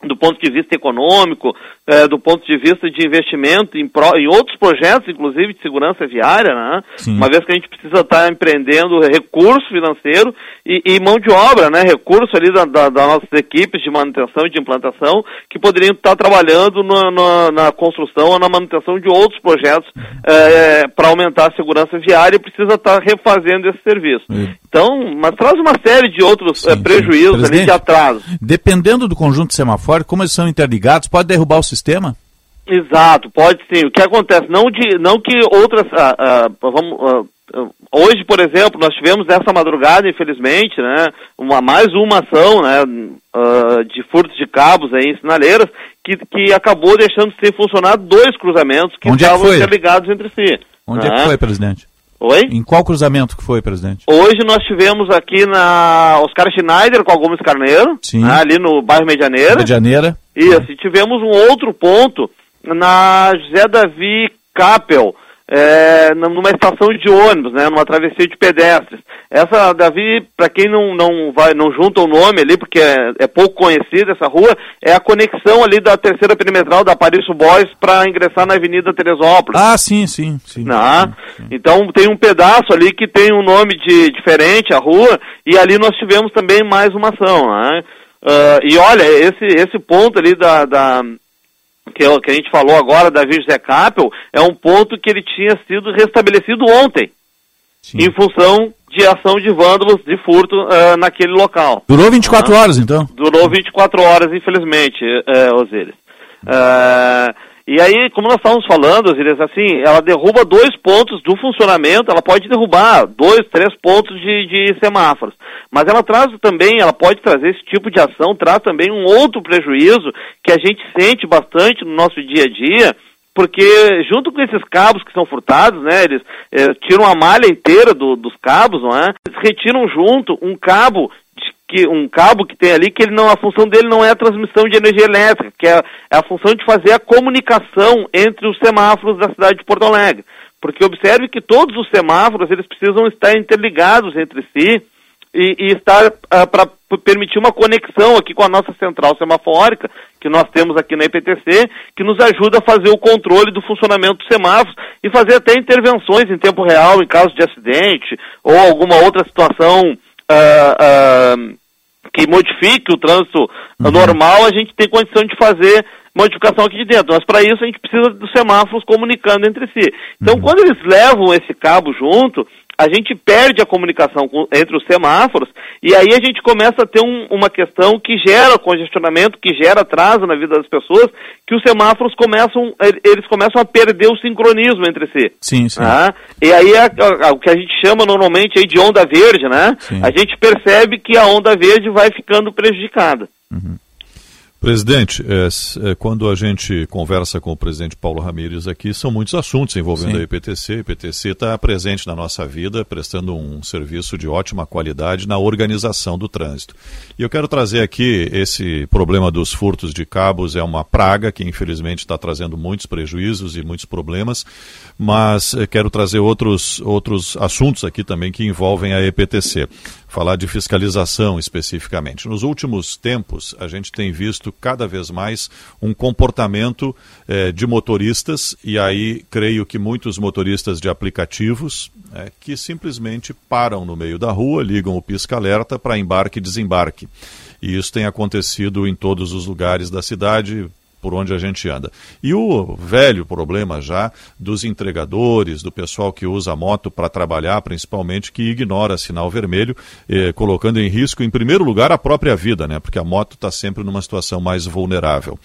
do ponto de vista econômico, é, do ponto de vista de investimento em, pro, em, outros projetos, inclusive de segurança viária, né? uma vez que a gente precisa estar tá empreendendo recurso financeiro e, e, mão de obra, né? recurso ali da, da, das nossas equipes de manutenção e de implantação, que poderiam estar tá trabalhando na, construção ou na manutenção de outros projetos é, para aumentar a segurança viária e precisa estar tá refazendo esse serviço. Então, mas traz uma série de outros sim, é, prejuízos ali de atraso. Dependendo do conjunto semafórico, como eles são interligados, pode derrubar o sistema? Exato, pode sim. O que acontece? Não, de, não que outras. Ah, ah, vamos, ah, hoje, por exemplo, nós tivemos essa madrugada, infelizmente, né, uma, mais uma ação né, de furtos de cabos aí, em sinaleiras, que, que acabou deixando sem funcionar dois cruzamentos que Onde estavam é interligados entre si. Onde é que foi, presidente? Oi? Em qual cruzamento que foi, presidente? Hoje nós tivemos aqui na Oscar Schneider com Gomes Carneiro, né, ali no bairro Medianeira. Medianeira. Isso, e tivemos um outro ponto na José Davi Capel, é, numa estação de ônibus, né, numa travessia de pedestres. Essa, Davi, para quem não, não vai, não junta o nome ali, porque é, é, pouco conhecida essa rua, é a conexão ali da terceira perimetral da Paris Boys para ingressar na Avenida Teresópolis. Ah, sim, sim, sim, né? sim, sim. Então tem um pedaço ali que tem um nome de, diferente, a rua, e ali nós tivemos também mais uma ação, né? Uh, e olha, esse, esse ponto ali da, da que, é que a gente falou agora, Davi José Capel, é um ponto que ele tinha sido restabelecido ontem, Sim. em função de ação de vândalos, de furto uh, naquele local. Durou 24 horas, então? Durou 24 horas, infelizmente, uh, Osiris. Uh, e aí, como nós estávamos falando, assim, ela derruba dois pontos do funcionamento, ela pode derrubar dois, três pontos de, de semáforos. Mas ela traz também, ela pode trazer esse tipo de ação, traz também um outro prejuízo que a gente sente bastante no nosso dia a dia, porque junto com esses cabos que são furtados, né, eles é, tiram a malha inteira do, dos cabos, não é? Eles retiram junto um cabo que um cabo que tem ali que ele não a função dele não é a transmissão de energia elétrica, que é, é a função de fazer a comunicação entre os semáforos da cidade de Porto Alegre. Porque observe que todos os semáforos eles precisam estar interligados entre si e, e estar uh, para permitir uma conexão aqui com a nossa central semafórica, que nós temos aqui na IPTC, que nos ajuda a fazer o controle do funcionamento dos semáforos e fazer até intervenções em tempo real em caso de acidente ou alguma outra situação uh, uh, que modifique o trânsito uhum. normal, a gente tem condição de fazer modificação aqui de dentro. Mas para isso a gente precisa dos semáforos comunicando entre si. Então, uhum. quando eles levam esse cabo junto, a gente perde a comunicação com, entre os semáforos e aí a gente começa a ter um, uma questão que gera congestionamento, que gera atraso na vida das pessoas, que os semáforos começam, eles começam a perder o sincronismo entre si. Sim, sim. Né? E aí é, é, o que a gente chama normalmente aí de onda verde, né? Sim. A gente percebe que a onda verde vai ficando prejudicada. Uhum. Presidente, é, é, quando a gente conversa com o presidente Paulo Ramires aqui, são muitos assuntos envolvendo Sim. a IPTC. A IPTC está presente na nossa vida, prestando um serviço de ótima qualidade na organização do trânsito. E eu quero trazer aqui esse problema dos furtos de cabos, é uma praga que infelizmente está trazendo muitos prejuízos e muitos problemas, mas eh, quero trazer outros, outros assuntos aqui também que envolvem a EPTC falar de fiscalização especificamente. Nos últimos tempos, a gente tem visto cada vez mais um comportamento eh, de motoristas, e aí creio que muitos motoristas de aplicativos eh, que simplesmente param no meio da rua, ligam o pisca-alerta para embarque e desembarque. E isso tem acontecido em todos os lugares da cidade, por onde a gente anda. E o velho problema já dos entregadores, do pessoal que usa a moto para trabalhar, principalmente, que ignora sinal vermelho, eh, colocando em risco, em primeiro lugar, a própria vida, né? Porque a moto está sempre numa situação mais vulnerável.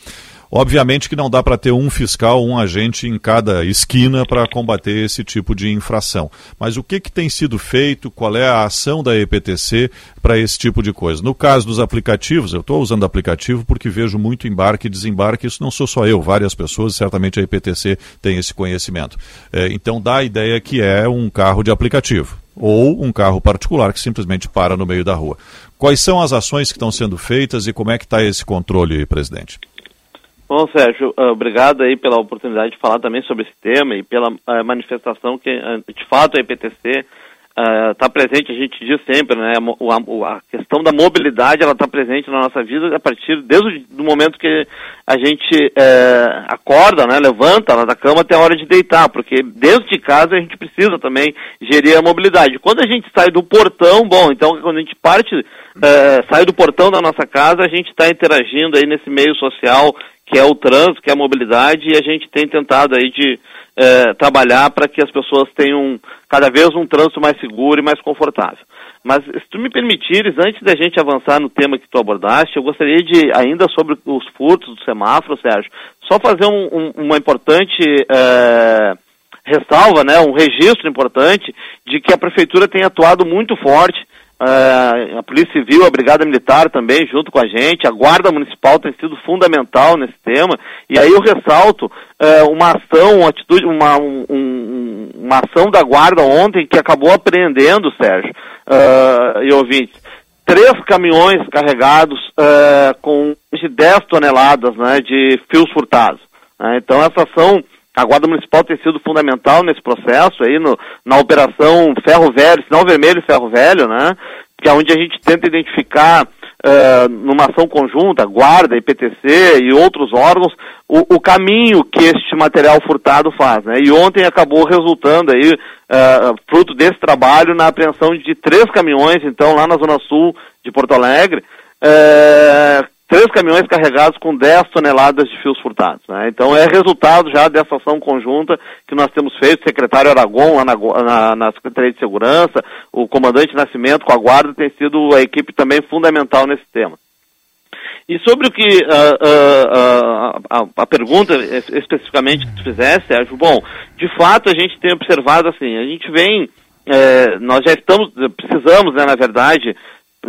Obviamente que não dá para ter um fiscal, um agente em cada esquina para combater esse tipo de infração. Mas o que, que tem sido feito? Qual é a ação da EPTC para esse tipo de coisa? No caso dos aplicativos, eu estou usando aplicativo porque vejo muito embarque e desembarque. Isso não sou só eu, várias pessoas, certamente a EPTC tem esse conhecimento. É, então dá a ideia que é um carro de aplicativo ou um carro particular que simplesmente para no meio da rua. Quais são as ações que estão sendo feitas e como é que está esse controle, presidente? Bom, Sérgio, uh, obrigado aí pela oportunidade de falar também sobre esse tema e pela uh, manifestação que, uh, de fato, a EPTC está presente, a gente diz sempre, né, a, a questão da mobilidade, ela está presente na nossa vida a partir, desde o momento que a gente acorda, né, levanta lá da cama até a hora de deitar, porque dentro de casa a gente precisa também gerir a mobilidade. Quando a gente sai do portão, bom, então quando a gente parte, sai do portão da nossa casa, a gente está interagindo aí nesse meio social que é o trânsito, que é a mobilidade, e a gente tem tentado aí de é, trabalhar para que as pessoas tenham cada vez um trânsito mais seguro e mais confortável. Mas se tu me permitires, antes da gente avançar no tema que tu abordaste, eu gostaria de, ainda sobre os furtos do semáforo, Sérgio, só fazer um, um, uma importante é, ressalva, né, um registro importante de que a prefeitura tem atuado muito forte a Polícia Civil, a Brigada Militar também, junto com a gente, a Guarda Municipal tem sido fundamental nesse tema, e aí eu ressalto uh, uma ação, uma atitude, uma, um, uma ação da Guarda ontem que acabou apreendendo, Sérgio, uh, e ouvintes, três caminhões carregados com 10 toneladas né, de fios furtados. Né? Então essa ação a Guarda Municipal tem sido fundamental nesse processo aí, no, na operação Ferro Velho, Sinal Vermelho e Ferro Velho, né? Que é onde a gente tenta identificar uh, numa ação conjunta, Guarda, IPTC e outros órgãos, o, o, caminho que este material furtado faz, né? E ontem acabou resultando aí, uh, fruto desse trabalho, na apreensão de três caminhões, então, lá na Zona Sul de Porto Alegre, uh, três caminhões carregados com 10 toneladas de fios furtados. Né? Então é resultado já dessa ação conjunta que nós temos feito, o secretário Aragon lá na, na, na, Secretaria de Segurança, o comandante Nascimento com a Guarda tem sido a equipe também fundamental nesse tema. E sobre o que uh, uh, uh, a, a, pergunta especificamente que tu fizesse, Sérgio, bom, de fato a gente tem observado assim, a gente vem, eh, nós já estamos, precisamos, né, na verdade,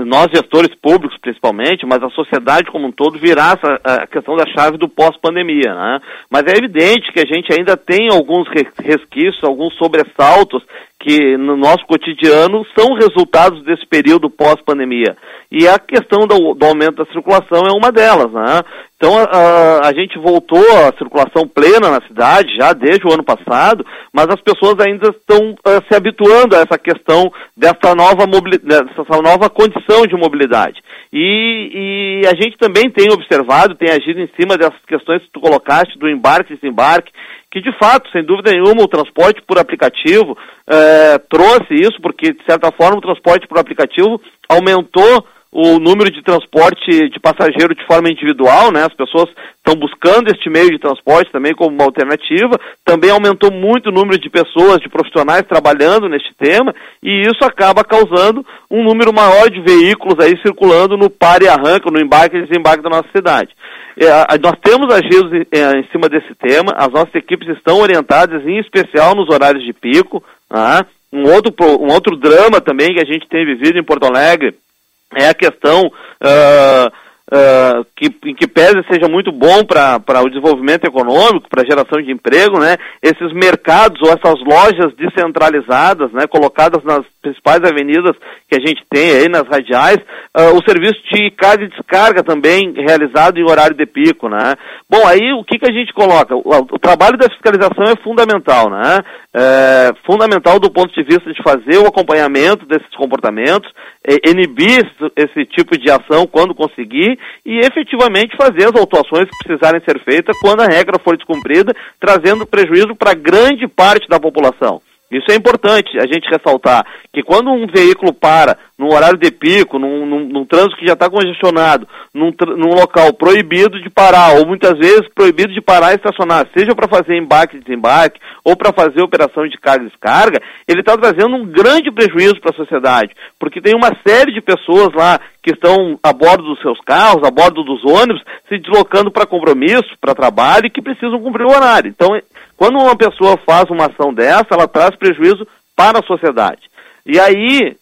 nós gestores públicos principalmente, mas a sociedade como um todo virá essa, a questão da chave do pós-pandemia, né? Mas é evidente que a gente ainda tem alguns resquícios, alguns sobressaltos que no nosso cotidiano são resultados desse período pós-pandemia. E a questão do, do, aumento da circulação é uma delas, né? Então a, a, gente voltou à circulação plena na cidade já desde o ano passado, mas as pessoas ainda estão uh, se habituando a essa questão dessa nova, dessa nova condição de mobilidade. E, e, a gente também tem observado, tem agido em cima dessas questões que tu colocaste do embarque e desembarque, que de fato, sem dúvida nenhuma, o transporte por aplicativo é, trouxe isso, porque de certa forma o transporte por aplicativo aumentou o número de transporte de passageiro de forma individual, né? As pessoas estão buscando este meio de transporte também como uma alternativa. Também aumentou muito o número de pessoas, de profissionais trabalhando neste tema, e isso acaba causando um número maior de veículos aí circulando no pare e arranca, no embarque e desembarque da nossa cidade. É, nós temos agido em, é, em cima desse tema, as nossas equipes estão orientadas, em especial nos horários de pico. Tá? Um, outro, um outro drama também que a gente tem vivido em Porto Alegre é a questão uh, uh, que, em que pese seja muito bom para o desenvolvimento econômico, para a geração de emprego, né? Esses mercados ou essas lojas descentralizadas, né? Colocadas nas principais avenidas que a gente tem aí nas radiais, uh, o serviço de carga e descarga também realizado em horário de pico, né? Bom, aí o que, que a gente coloca? O, o trabalho da fiscalização é fundamental, né? É fundamental do ponto de vista de fazer o acompanhamento desses comportamentos, é, inibir esse, tipo de ação quando conseguir e efetivamente fazer as autuações que precisarem ser feitas quando a regra for descumprida, trazendo prejuízo para grande parte da população. Isso é importante a gente ressaltar, que quando um veículo para num horário de pico, num, num, num trânsito que já está congestionado, num, num, local proibido de parar, ou muitas vezes proibido de parar e estacionar, seja para fazer embarque e desembarque, ou para fazer operação de carga e descarga, ele está trazendo um grande prejuízo para a sociedade, porque tem uma série de pessoas lá que estão a bordo dos seus carros, a bordo dos ônibus, se deslocando para compromisso, para trabalho e que precisam cumprir o horário. Então, quando uma pessoa faz uma ação dessa, ela traz prejuízo para a sociedade. E aí,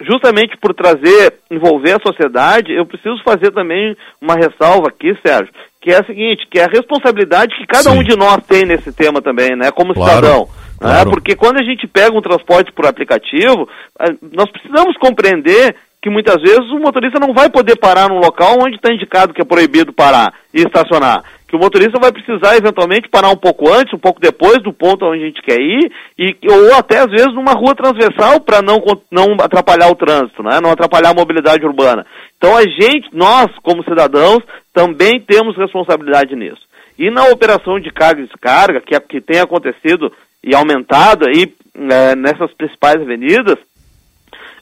justamente por trazer, envolver a sociedade, eu preciso fazer também uma ressalva aqui, Sérgio, que é a seguinte, que é a responsabilidade que cada Sim. um de nós tem nesse tema também, né, como claro, cidadão. Né? Claro. Né? Porque quando a gente pega um transporte por aplicativo, nós precisamos compreender que muitas vezes o motorista não vai poder parar num local onde está indicado que é proibido parar e estacionar que o motorista vai precisar eventualmente parar um pouco antes, um pouco depois do ponto onde a gente quer ir, e, ou até às vezes numa rua transversal para não, não atrapalhar o trânsito, né? não atrapalhar a mobilidade urbana. Então a gente, nós como cidadãos, também temos responsabilidade nisso. E na operação de carga e descarga, que, é, que tem acontecido e aumentado aí é, nessas principais avenidas,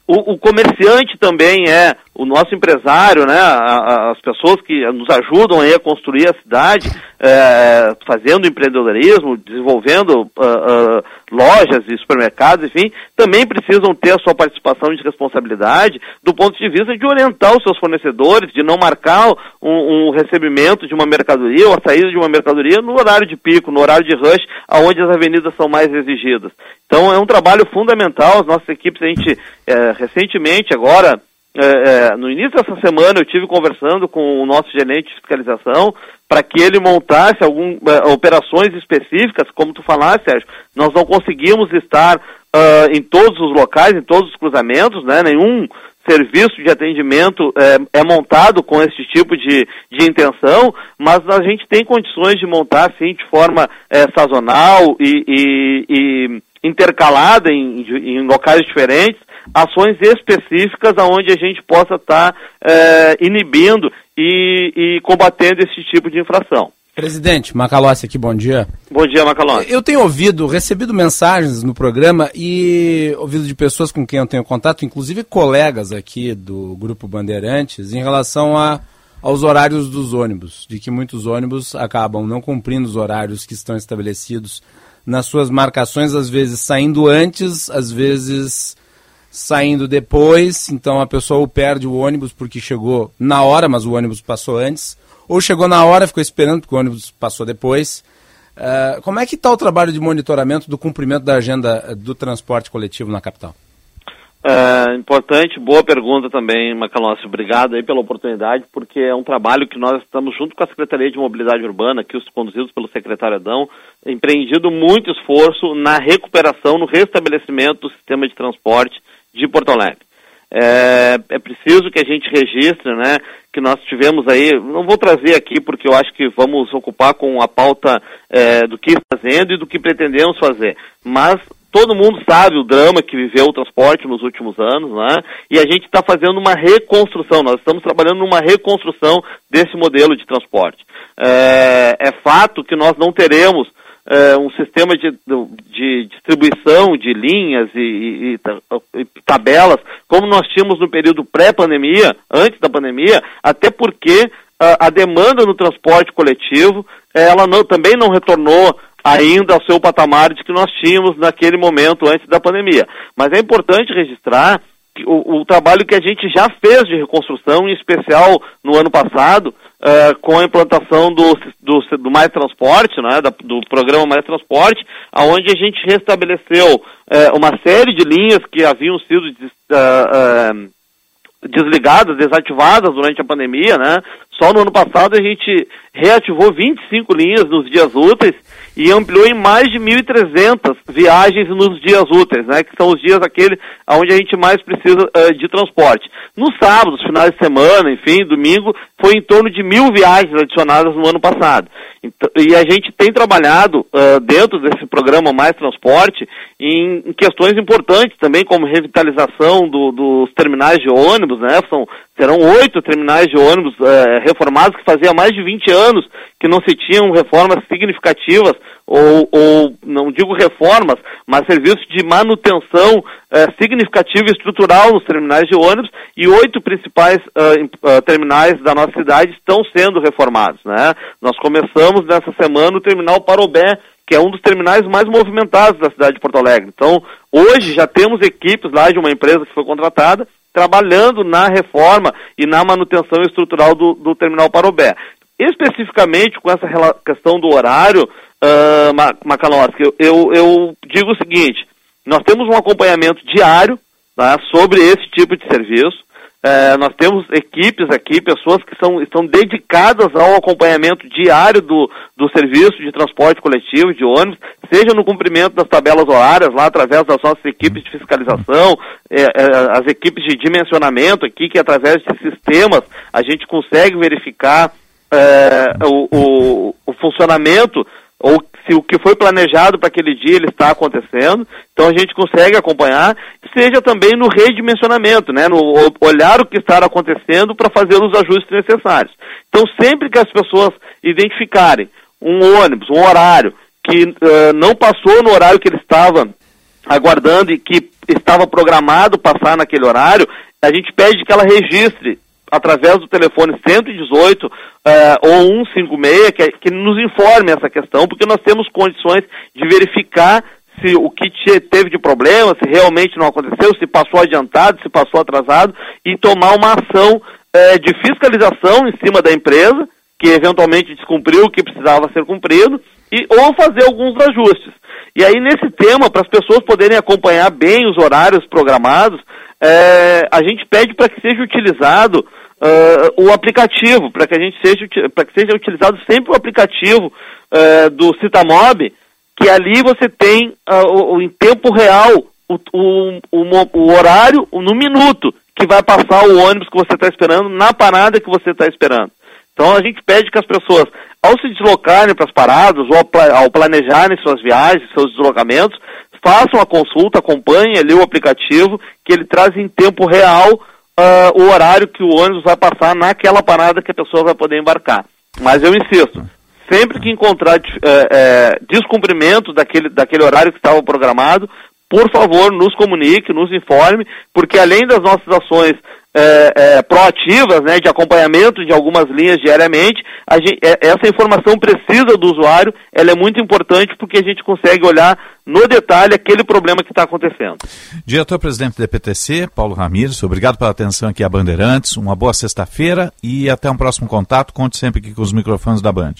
o, o, comerciante também é o nosso empresário, né? As pessoas que nos ajudam a construir a cidade, é, fazendo empreendedorismo, desenvolvendo uh, uh, lojas e supermercados, enfim, também precisam ter a sua participação de responsabilidade do ponto de vista de orientar os seus fornecedores, de não marcar um, um recebimento de uma mercadoria ou a saída de uma mercadoria no horário de pico, no horário de rush, aonde as avenidas são mais exigidas. Então é um trabalho fundamental, as nossas equipes, a gente é, recentemente agora é, é, no início dessa semana eu tive conversando com o nosso gerente de fiscalização para que ele montasse algumas é, operações específicas, como tu falaste, Sérgio, nós não conseguimos estar uh, em todos os locais, em todos os cruzamentos, né, nenhum serviço de atendimento é, é montado com esse tipo de, de intenção, mas a gente tem condições de montar, sim, de forma é, sazonal e, e, e intercalada em, em locais diferentes, ações específicas aonde a gente possa estar tá, é, inibindo e, e combatendo esse tipo de infração. Presidente, Macalossi aqui, bom dia. Bom dia, Macalossi. Eu tenho ouvido, recebido mensagens no programa e ouvido de pessoas com quem eu tenho contato, inclusive colegas aqui do Grupo Bandeirantes, em relação a, aos horários dos ônibus, de que muitos ônibus acabam não cumprindo os horários que estão estabelecidos nas suas marcações, às vezes saindo antes, às vezes saindo depois, então a pessoa perde o ônibus porque chegou na hora, mas o ônibus passou antes, ou chegou na hora, ficou esperando porque o ônibus passou depois. Uh, como é que está o trabalho de monitoramento do cumprimento da agenda eh, do transporte coletivo na capital? É, importante, boa pergunta também, Macalossi. Obrigado aí pela oportunidade, porque é um trabalho que nós estamos junto com a Secretaria de Mobilidade Urbana, que os conduzidos pelo secretário Adão, empreendido muito esforço na recuperação, no restabelecimento do sistema de transporte de Porto Alegre. É, é, preciso que a gente registre, né, que nós tivemos aí, não vou trazer aqui porque eu acho que vamos ocupar com a pauta é, do que fazendo e do que pretendemos fazer, mas todo mundo sabe o drama que viveu o transporte nos últimos anos, né, e a gente está fazendo uma reconstrução, nós estamos trabalhando numa reconstrução desse modelo de transporte. É, é fato que nós não teremos é, um sistema de, de, distribuição de linhas e, e, e, tabelas, como nós tínhamos no período pré-pandemia, antes da pandemia, até porque a, a demanda no transporte coletivo, ela não, também não retornou ainda ao seu patamar de que nós tínhamos naquele momento antes da pandemia. Mas é importante registrar o, o, trabalho que a gente já fez de reconstrução, em especial no ano passado, uh, com a implantação do, do, do, Mais Transporte, né, da, do programa Mais Transporte, aonde a gente restabeleceu uh, uma série de linhas que haviam sido uh, desligadas, desativadas durante a pandemia, né? Só no ano passado a gente reativou 25 linhas nos dias úteis e ampliou em mais de 1.300 viagens nos dias úteis, né, que são os dias aquele onde a gente mais precisa uh, de transporte. Nos sábados, finais de semana, enfim, domingo, foi em torno de mil viagens adicionadas no ano passado. Então, e a gente tem trabalhado uh, dentro desse programa Mais Transporte em, em, questões importantes também, como revitalização do, dos terminais de ônibus, né, são, serão oito terminais de ônibus uh, reformados que fazia mais de 20 anos que não se tinham reformas significativas ou, ou não digo reformas, mas serviços de manutenção eh, significativa e estrutural nos terminais de ônibus e oito principais uh, terminais da nossa cidade estão sendo reformados. Né? Nós começamos nessa semana o terminal Parobé, que é um dos terminais mais movimentados da cidade de Porto Alegre. Então, hoje já temos equipes lá de uma empresa que foi contratada trabalhando na reforma e na manutenção estrutural do, do terminal Parobé. Especificamente com essa questão do horário, uh, eu, eu, eu, digo o seguinte, nós temos um acompanhamento diário tá, sobre esse tipo de serviço, é, nós temos equipes aqui, pessoas que são, estão dedicadas ao acompanhamento diário do, do serviço de transporte coletivo, de ônibus, seja no cumprimento das tabelas horárias, lá através das nossas equipes de fiscalização, é, é, as equipes de dimensionamento aqui, que através de sistemas a gente consegue verificar é, o, o, o funcionamento ou se o que foi planejado para aquele dia ele está acontecendo, então a gente consegue acompanhar, seja também no redimensionamento, né, no olhar o que está acontecendo para fazer os ajustes necessários. Então sempre que as pessoas identificarem um ônibus, um horário que uh, não passou no horário que ele estava aguardando e que estava programado passar naquele horário, a gente pede que ela registre através do telefone 118 uh, eh, ou 156, que, que nos informe essa questão, porque nós temos condições de verificar se o que teve de problema, se realmente não aconteceu, se passou adiantado, se passou atrasado, e tomar uma ação uh, de fiscalização em cima da empresa, que eventualmente descumpriu o que precisava ser cumprido, e, ou fazer alguns ajustes. E aí, nesse tema, para as pessoas poderem acompanhar bem os horários programados, é, a gente pede para que seja utilizado uh, o aplicativo, para que a gente seja para que seja utilizado sempre o aplicativo uh, do Citamob, que ali você tem uh, o, em tempo real o, o, o, horário no minuto que vai passar o ônibus que você está esperando na parada que você está esperando. Então a gente pede que as pessoas, ao se deslocarem para as paradas ou ao planejarem suas viagens, seus deslocamentos, façam a consulta, acompanhem ali o aplicativo, que ele traz em tempo real uh, o horário que o ônibus vai passar naquela parada que a pessoa vai poder embarcar. Mas eu insisto, sempre que encontrar é, é, descumprimento daquele, daquele horário que estava programado, por favor, nos comunique, nos informe, porque além das nossas ações é, é, proativas, né, de acompanhamento de algumas linhas diariamente, gente, é, essa informação precisa do usuário, ela é muito importante porque a gente consegue olhar no detalhe aquele problema que está acontecendo. Diretor-presidente da PTC, Paulo Ramires, obrigado pela atenção aqui a Bandeirantes, uma boa sexta-feira e até um próximo contato, conte sempre aqui com os microfones da Band.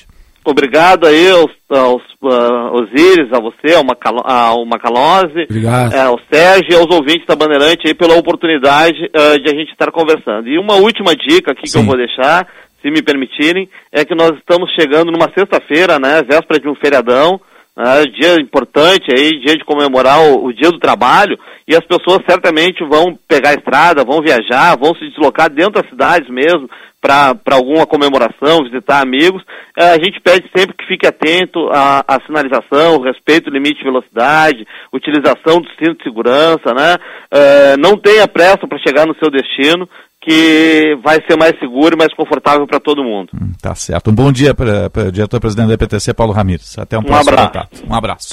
Obrigado aí aos, aos uh, Osiris, a você, ao, Macalo, ao Macalose, uh, ao Sérgio e aos ouvintes da Bandeirante aí pela oportunidade uh, de a gente estar conversando. E uma última dica aqui Sim. que eu vou deixar, se me permitirem, é que nós estamos chegando numa sexta-feira, né, véspera de um feriadão, né, dia importante aí, dia de comemorar o, o, dia do trabalho, e as pessoas certamente vão pegar a estrada, vão viajar, vão se deslocar dentro das cidades mesmo, para alguma comemoração, visitar amigos, eh, a gente pede sempre que fique atento à, à sinalização, respeito ao limite de velocidade, utilização do cinto de segurança, né? Uh, não tenha pressa para chegar no seu destino, que vai ser mais seguro e mais confortável para todo mundo. Hum, tá certo. Um bom dia para o diretor-presidente da EPTC, Paulo Ramires. Até um, um próximo abraço. contato. Um abraço.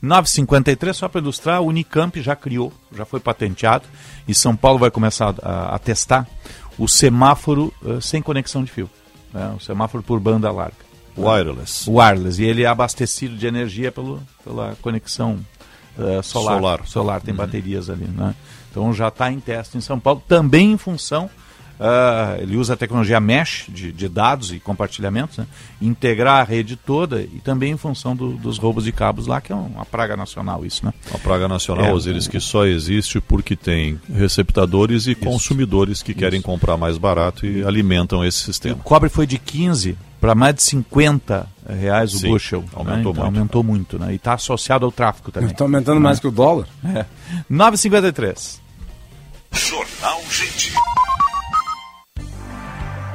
953, só para ilustrar, o Unicamp já criou, já foi patenteado, e São Paulo vai começar a, a testar o semáforo uh, sem conexão de fio. Né? O semáforo por banda larga. Wireless. Wireless. E ele é abastecido de energia pelo, pela conexão uh, solar. Solar. Solar, tem uhum. baterias ali. Né? Então já está em teste em São Paulo, também em função Uh, ele usa a tecnologia mesh de, de dados e compartilhamentos, né? integrar a rede toda e também em função do, dos roubos de cabos lá, que é uma praga nacional isso, né? Uma praga nacional, é, Osiris, que só existe porque tem receptadores e isso, consumidores que querem isso. comprar mais barato e alimentam esse sistema. O cobre foi de 15 para mais de 50 reais o Sim, bushel. Aumentou né? então, muito. Aumentou muito, né? E está associado ao tráfico também. Está aumentando mais que o dólar. É. 9,53. Jornal Gente.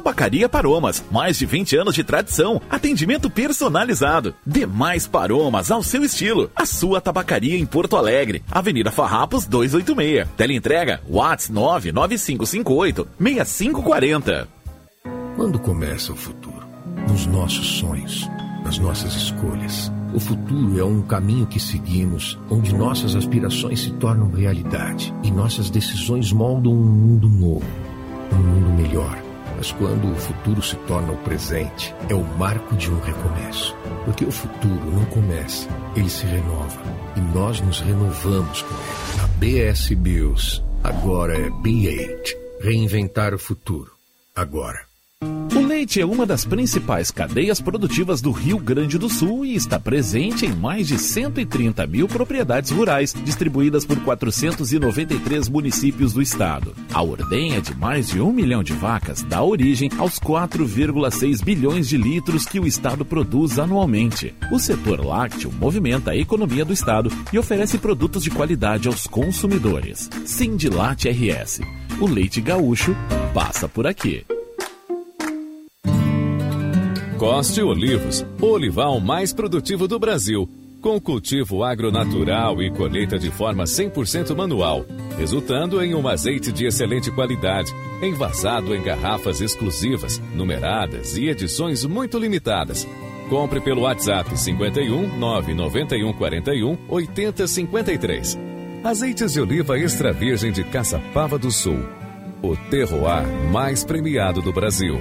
Tabacaria Paromas, mais de 20 anos de tradição, atendimento personalizado. Demais Paromas ao seu estilo. A sua tabacaria em Porto Alegre, Avenida Farrapos 286. Teleentrega Whats 99558 6540. Quando começa o futuro? Nos nossos sonhos, nas nossas escolhas. O futuro é um caminho que seguimos, onde nossas aspirações se tornam realidade e nossas decisões moldam um mundo novo, um mundo melhor. Mas quando o futuro se torna o presente, é o marco de um recomeço. Porque o futuro não começa, ele se renova. E nós nos renovamos com ele. A BS Bills agora é B8. Reinventar o futuro. Agora. Leite é uma das principais cadeias produtivas do Rio Grande do Sul e está presente em mais de 130 mil propriedades rurais, distribuídas por 493 municípios do estado. A ordenha de mais de um milhão de vacas dá origem aos 4,6 bilhões de litros que o estado produz anualmente. O setor lácteo movimenta a economia do estado e oferece produtos de qualidade aos consumidores. Sindilate RS. O leite gaúcho passa por aqui. Coste Olivos, o olival mais produtivo do Brasil, com cultivo agronatural e colheita de forma 100% manual, resultando em um azeite de excelente qualidade, envasado em garrafas exclusivas, numeradas e edições muito limitadas. Compre pelo WhatsApp 51 991 41 80 53. Azeites de oliva extra virgem de Caçapava do Sul. O terroir mais premiado do Brasil.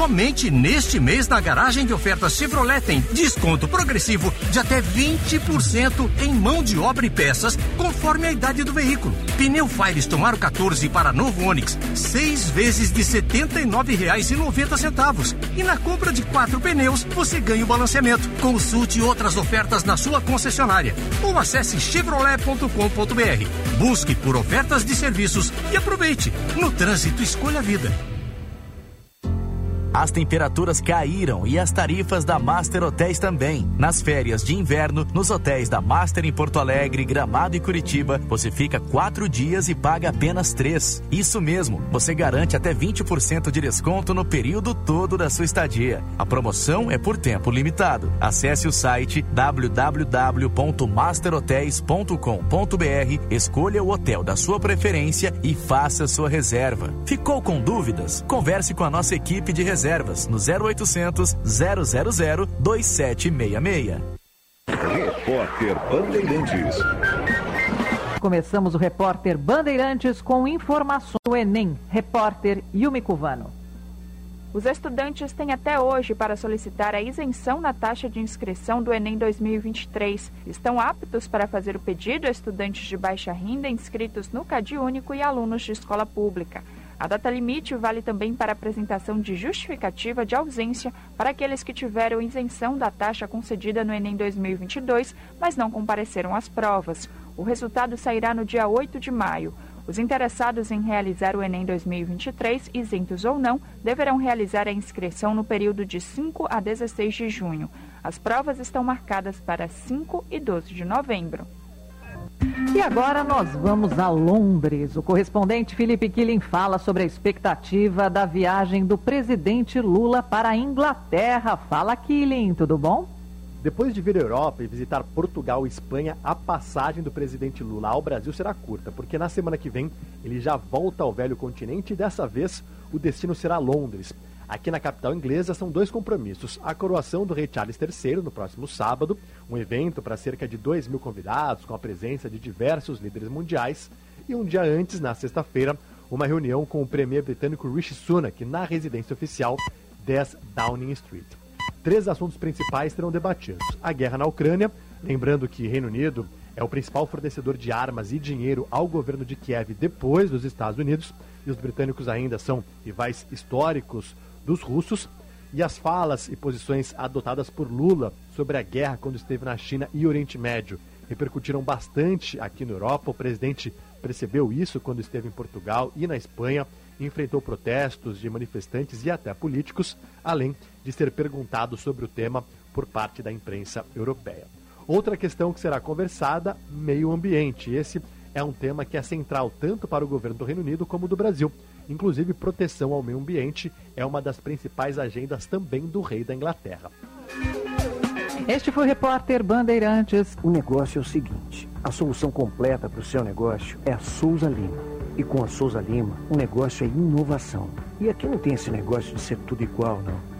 Somente neste mês na garagem de ofertas Chevrolet tem desconto progressivo de até 20% em mão de obra e peças, conforme a idade do veículo. Pneu Firestone Aro 14 para novo Onix, seis vezes de R$ 79,90. E na compra de quatro pneus, você ganha o balanceamento. Consulte outras ofertas na sua concessionária ou acesse chevrolet.com.br. Busque por ofertas de serviços e aproveite. No trânsito, escolha a vida. As temperaturas caíram e as tarifas da Master Hotéis também. Nas férias de inverno, nos hotéis da Master em Porto Alegre, Gramado e Curitiba, você fica quatro dias e paga apenas três. Isso mesmo, você garante até 20% de desconto no período todo da sua estadia. A promoção é por tempo limitado. Acesse o site www.masterhotels.com.br, escolha o hotel da sua preferência e faça sua reserva. Ficou com dúvidas? Converse com a nossa equipe de reserva reservas no 0800 000 2766. Repórter Bandeirantes. Começamos o repórter Bandeirantes com informações do Enem. Repórter Yumi Cuvano. Os estudantes têm até hoje para solicitar a isenção na taxa de inscrição do Enem 2023. Estão aptos para fazer o pedido estudantes de baixa renda inscritos no CAD Único e alunos de escola pública. A data limite vale também para apresentação de justificativa de ausência para aqueles que tiveram isenção da taxa concedida no Enem 2022, mas não compareceram às provas. O resultado sairá no dia 8 de maio. Os interessados em realizar o Enem 2023, isentos ou não, deverão realizar a inscrição no período de 5 a 16 de junho. As provas estão marcadas para 5 e 12 de novembro. E agora nós vamos a Londres. O correspondente Felipe Killing fala sobre a expectativa da viagem do presidente Lula para a Inglaterra. Fala, Killing, tudo bom? Depois de vir à Europa e visitar Portugal e Espanha, a passagem do presidente Lula ao Brasil será curta, porque na semana que vem ele já volta ao velho continente e dessa vez o destino será Londres. Aqui na capital inglesa são dois compromissos: a coroação do rei Charles III no próximo sábado, um evento para cerca de 2 mil convidados, com a presença de diversos líderes mundiais, e um dia antes, na sexta-feira, uma reunião com o premier britânico Rishi Sunak na residência oficial 10 Downing Street. Três assuntos principais serão debatidos: a guerra na Ucrânia, lembrando que Reino Unido é o principal fornecedor de armas e dinheiro ao governo de Kiev depois dos Estados Unidos, e os britânicos ainda são rivais históricos dos russos, e as falas e posições adotadas por Lula sobre a guerra quando esteve na China e Oriente Médio repercutiram bastante aqui na Europa. O presidente percebeu isso quando esteve em Portugal e na Espanha, enfrentou protestos de manifestantes e até políticos, além de ser perguntado sobre o tema por parte da imprensa europeia. Outra questão que será conversada, meio ambiente. Esse é um tema que é central tanto para o governo do Reino Unido como do Brasil. Inclusive, proteção ao meio ambiente é uma das principais agendas também do rei da Inglaterra. Este foi o repórter Bandeirantes. O negócio é o seguinte: a solução completa para o seu negócio é a Souza Lima. E com a Souza Lima, o negócio é inovação. E aqui não tem esse negócio de ser tudo igual, não.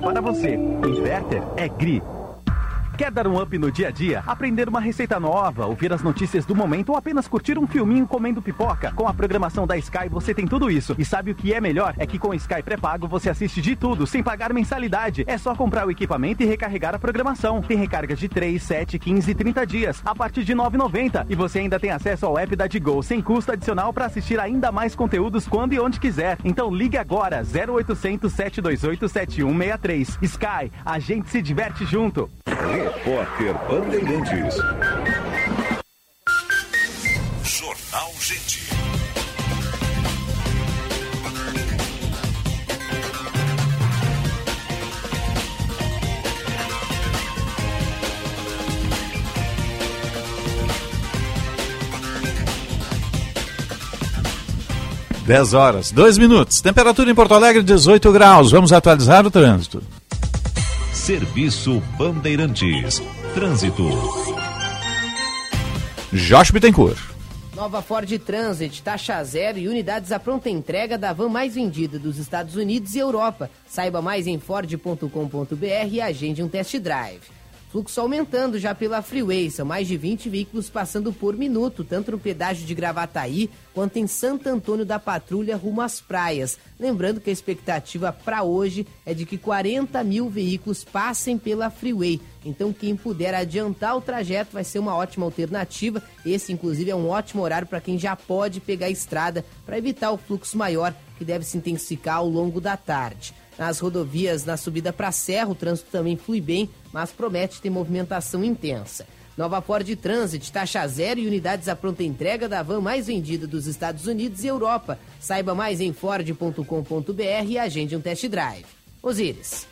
para você. Inverter é GRI. Quer dar um up no dia a dia? Aprender uma receita nova, ouvir as notícias do momento ou apenas curtir um filminho comendo pipoca? Com a programação da Sky você tem tudo isso. E sabe o que é melhor? É que com Sky pré-pago você assiste de tudo, sem pagar mensalidade. É só comprar o equipamento e recarregar a programação. Tem recargas de 3, 7, 15 e 30 dias, a partir de R$ 9,90. E você ainda tem acesso ao app da Digo, sem custo adicional para assistir ainda mais conteúdos quando e onde quiser. Então ligue agora, 0800 728 7163. Sky, a gente se diverte junto. Repórter Bandeirantes. Jornal Gente. Dez horas, dois minutos. Temperatura em Porto Alegre, 18 graus. Vamos atualizar o trânsito. Serviço Bandeirantes. Trânsito. Josh Bittencourt. Nova Ford Transit, taxa zero e unidades à pronta entrega da van mais vendida dos Estados Unidos e Europa. Saiba mais em ford.com.br e agende um test drive. Fluxo aumentando já pela Freeway, são mais de 20 veículos passando por minuto, tanto no pedágio de Gravataí quanto em Santo Antônio da Patrulha rumo às praias. Lembrando que a expectativa para hoje é de que 40 mil veículos passem pela Freeway. Então, quem puder adiantar o trajeto vai ser uma ótima alternativa. Esse, inclusive, é um ótimo horário para quem já pode pegar a estrada para evitar o fluxo maior que deve se intensificar ao longo da tarde. Nas rodovias, na subida para Serra, o trânsito também flui bem, mas promete ter movimentação intensa. Nova Ford Transit, taxa zero e unidades à pronta entrega da van mais vendida dos Estados Unidos e Europa. Saiba mais em ford.com.br e agende um test drive. Osíris.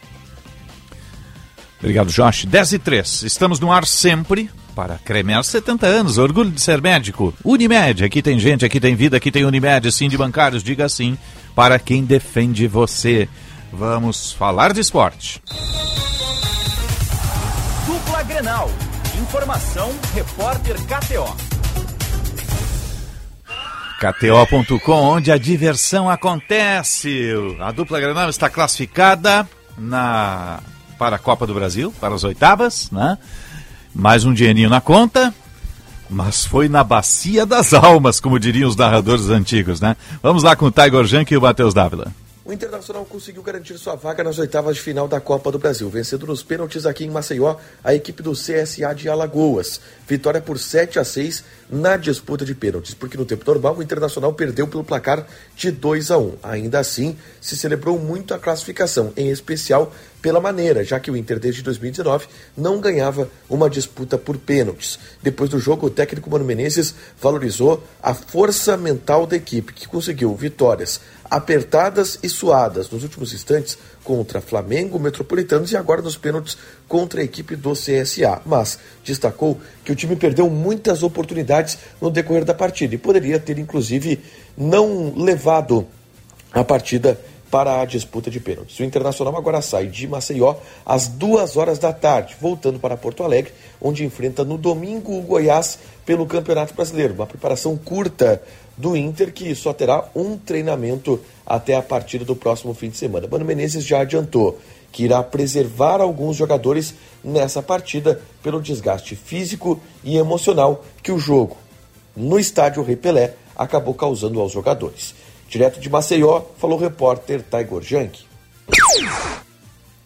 Obrigado, Josh. 10 e 3. Estamos no ar sempre para Cremer 70 anos. Orgulho de ser médico. Unimed. Aqui tem gente, aqui tem vida, aqui tem Unimed. Sim de bancários. Diga sim para quem defende você. Vamos falar de esporte. Dupla Grenal. Informação, repórter KTO. KTO.com, onde a diversão acontece. A dupla Grenal está classificada na para a Copa do Brasil, para as oitavas, né? Mais um dinheirinho na conta, mas foi na bacia das almas, como diriam os narradores antigos, né? Vamos lá com o Tiger Junk e o Matheus Dávila. O Internacional conseguiu garantir sua vaga nas oitavas de final da Copa do Brasil, vencendo nos pênaltis aqui em Maceió a equipe do CSA de Alagoas. Vitória por 7 a 6 na disputa de pênaltis, porque no tempo normal o Internacional perdeu pelo placar de 2 a 1. Ainda assim, se celebrou muito a classificação, em especial pela maneira, já que o Inter desde 2019 não ganhava uma disputa por pênaltis. Depois do jogo, o técnico Mano Menezes valorizou a força mental da equipe, que conseguiu vitórias apertadas e suadas nos últimos instantes contra Flamengo, Metropolitanos e agora nos pênaltis contra a equipe do CSA. Mas destacou que o time perdeu muitas oportunidades no decorrer da partida e poderia ter, inclusive, não levado a partida para a disputa de pênaltis. O Internacional agora sai de Maceió às duas horas da tarde, voltando para Porto Alegre, onde enfrenta no domingo o Goiás pelo Campeonato Brasileiro. Uma preparação curta do Inter, que só terá um treinamento até a partida do próximo fim de semana. Mano Menezes já adiantou que irá preservar alguns jogadores nessa partida pelo desgaste físico e emocional que o jogo no estádio Rei Pelé acabou causando aos jogadores. Direto de Maceió, falou o repórter Taigor Jank.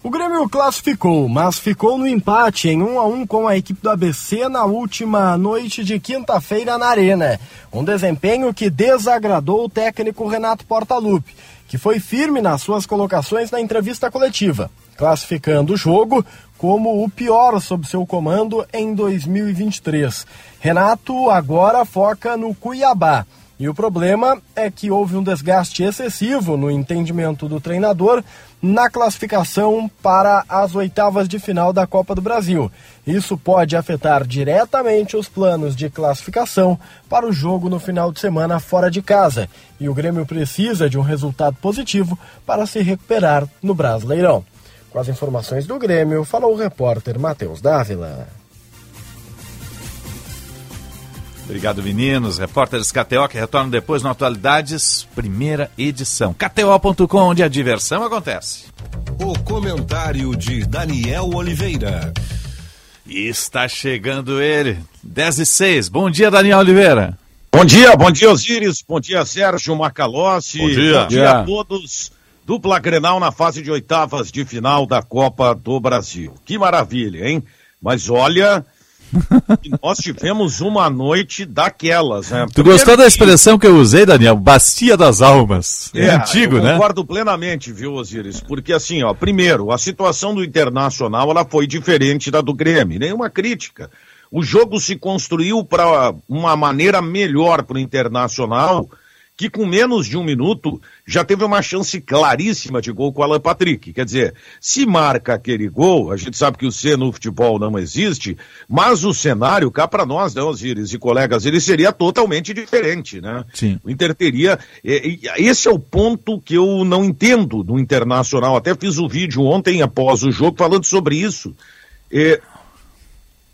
O Grêmio classificou, mas ficou no empate em 1 a 1 com a equipe do ABC na última noite de quinta-feira na Arena. Um desempenho que desagradou o técnico Renato Portaluppi, que foi firme nas suas colocações na entrevista coletiva, classificando o jogo como o pior sob seu comando em 2023. Renato agora foca no Cuiabá e o problema é que houve um desgaste excessivo no entendimento do treinador na classificação para as oitavas de final da Copa do Brasil. Isso pode afetar diretamente os planos de classificação para o jogo no final de semana fora de casa. E o Grêmio precisa de um resultado positivo para se recuperar no Brasileirão. Com as informações do Grêmio, falou o repórter Matheus Dávila. Obrigado, meninos. Repórteres KTO que retornam depois no Atualidades, primeira edição. KTO.com, onde a diversão acontece. O comentário de Daniel Oliveira. E está chegando ele, 10 e 6. Bom dia, Daniel Oliveira. Bom dia, bom dia, Osíris. Bom dia, Sérgio Macalossi. Bom dia. Bom dia a todos. Dupla Grenal na fase de oitavas de final da Copa do Brasil. Que maravilha, hein? Mas olha, nós tivemos uma noite daquelas, né? Tu Primeiro gostou da expressão que eu usei, Daniel? Bacia das Almas. É, antigo, eu né? Concordo plenamente, viu, Osiris? Porque assim, ó, primeiro, a situação do Internacional ela foi diferente da do Grêmio, nenhuma crítica. O jogo se construiu para uma maneira melhor para o Internacional, que com menos de um minuto já teve uma chance claríssima de gol com o Alan Patrick. Quer dizer, se marca aquele gol, a gente sabe que o C no futebol não existe, mas o cenário, cá para nós, né, Osiris e colegas, ele seria totalmente diferente, né? Sim. O Inter teria. e Esse é o ponto que eu não entendo no Internacional. Até fiz o vídeo ontem após o jogo falando sobre isso. É,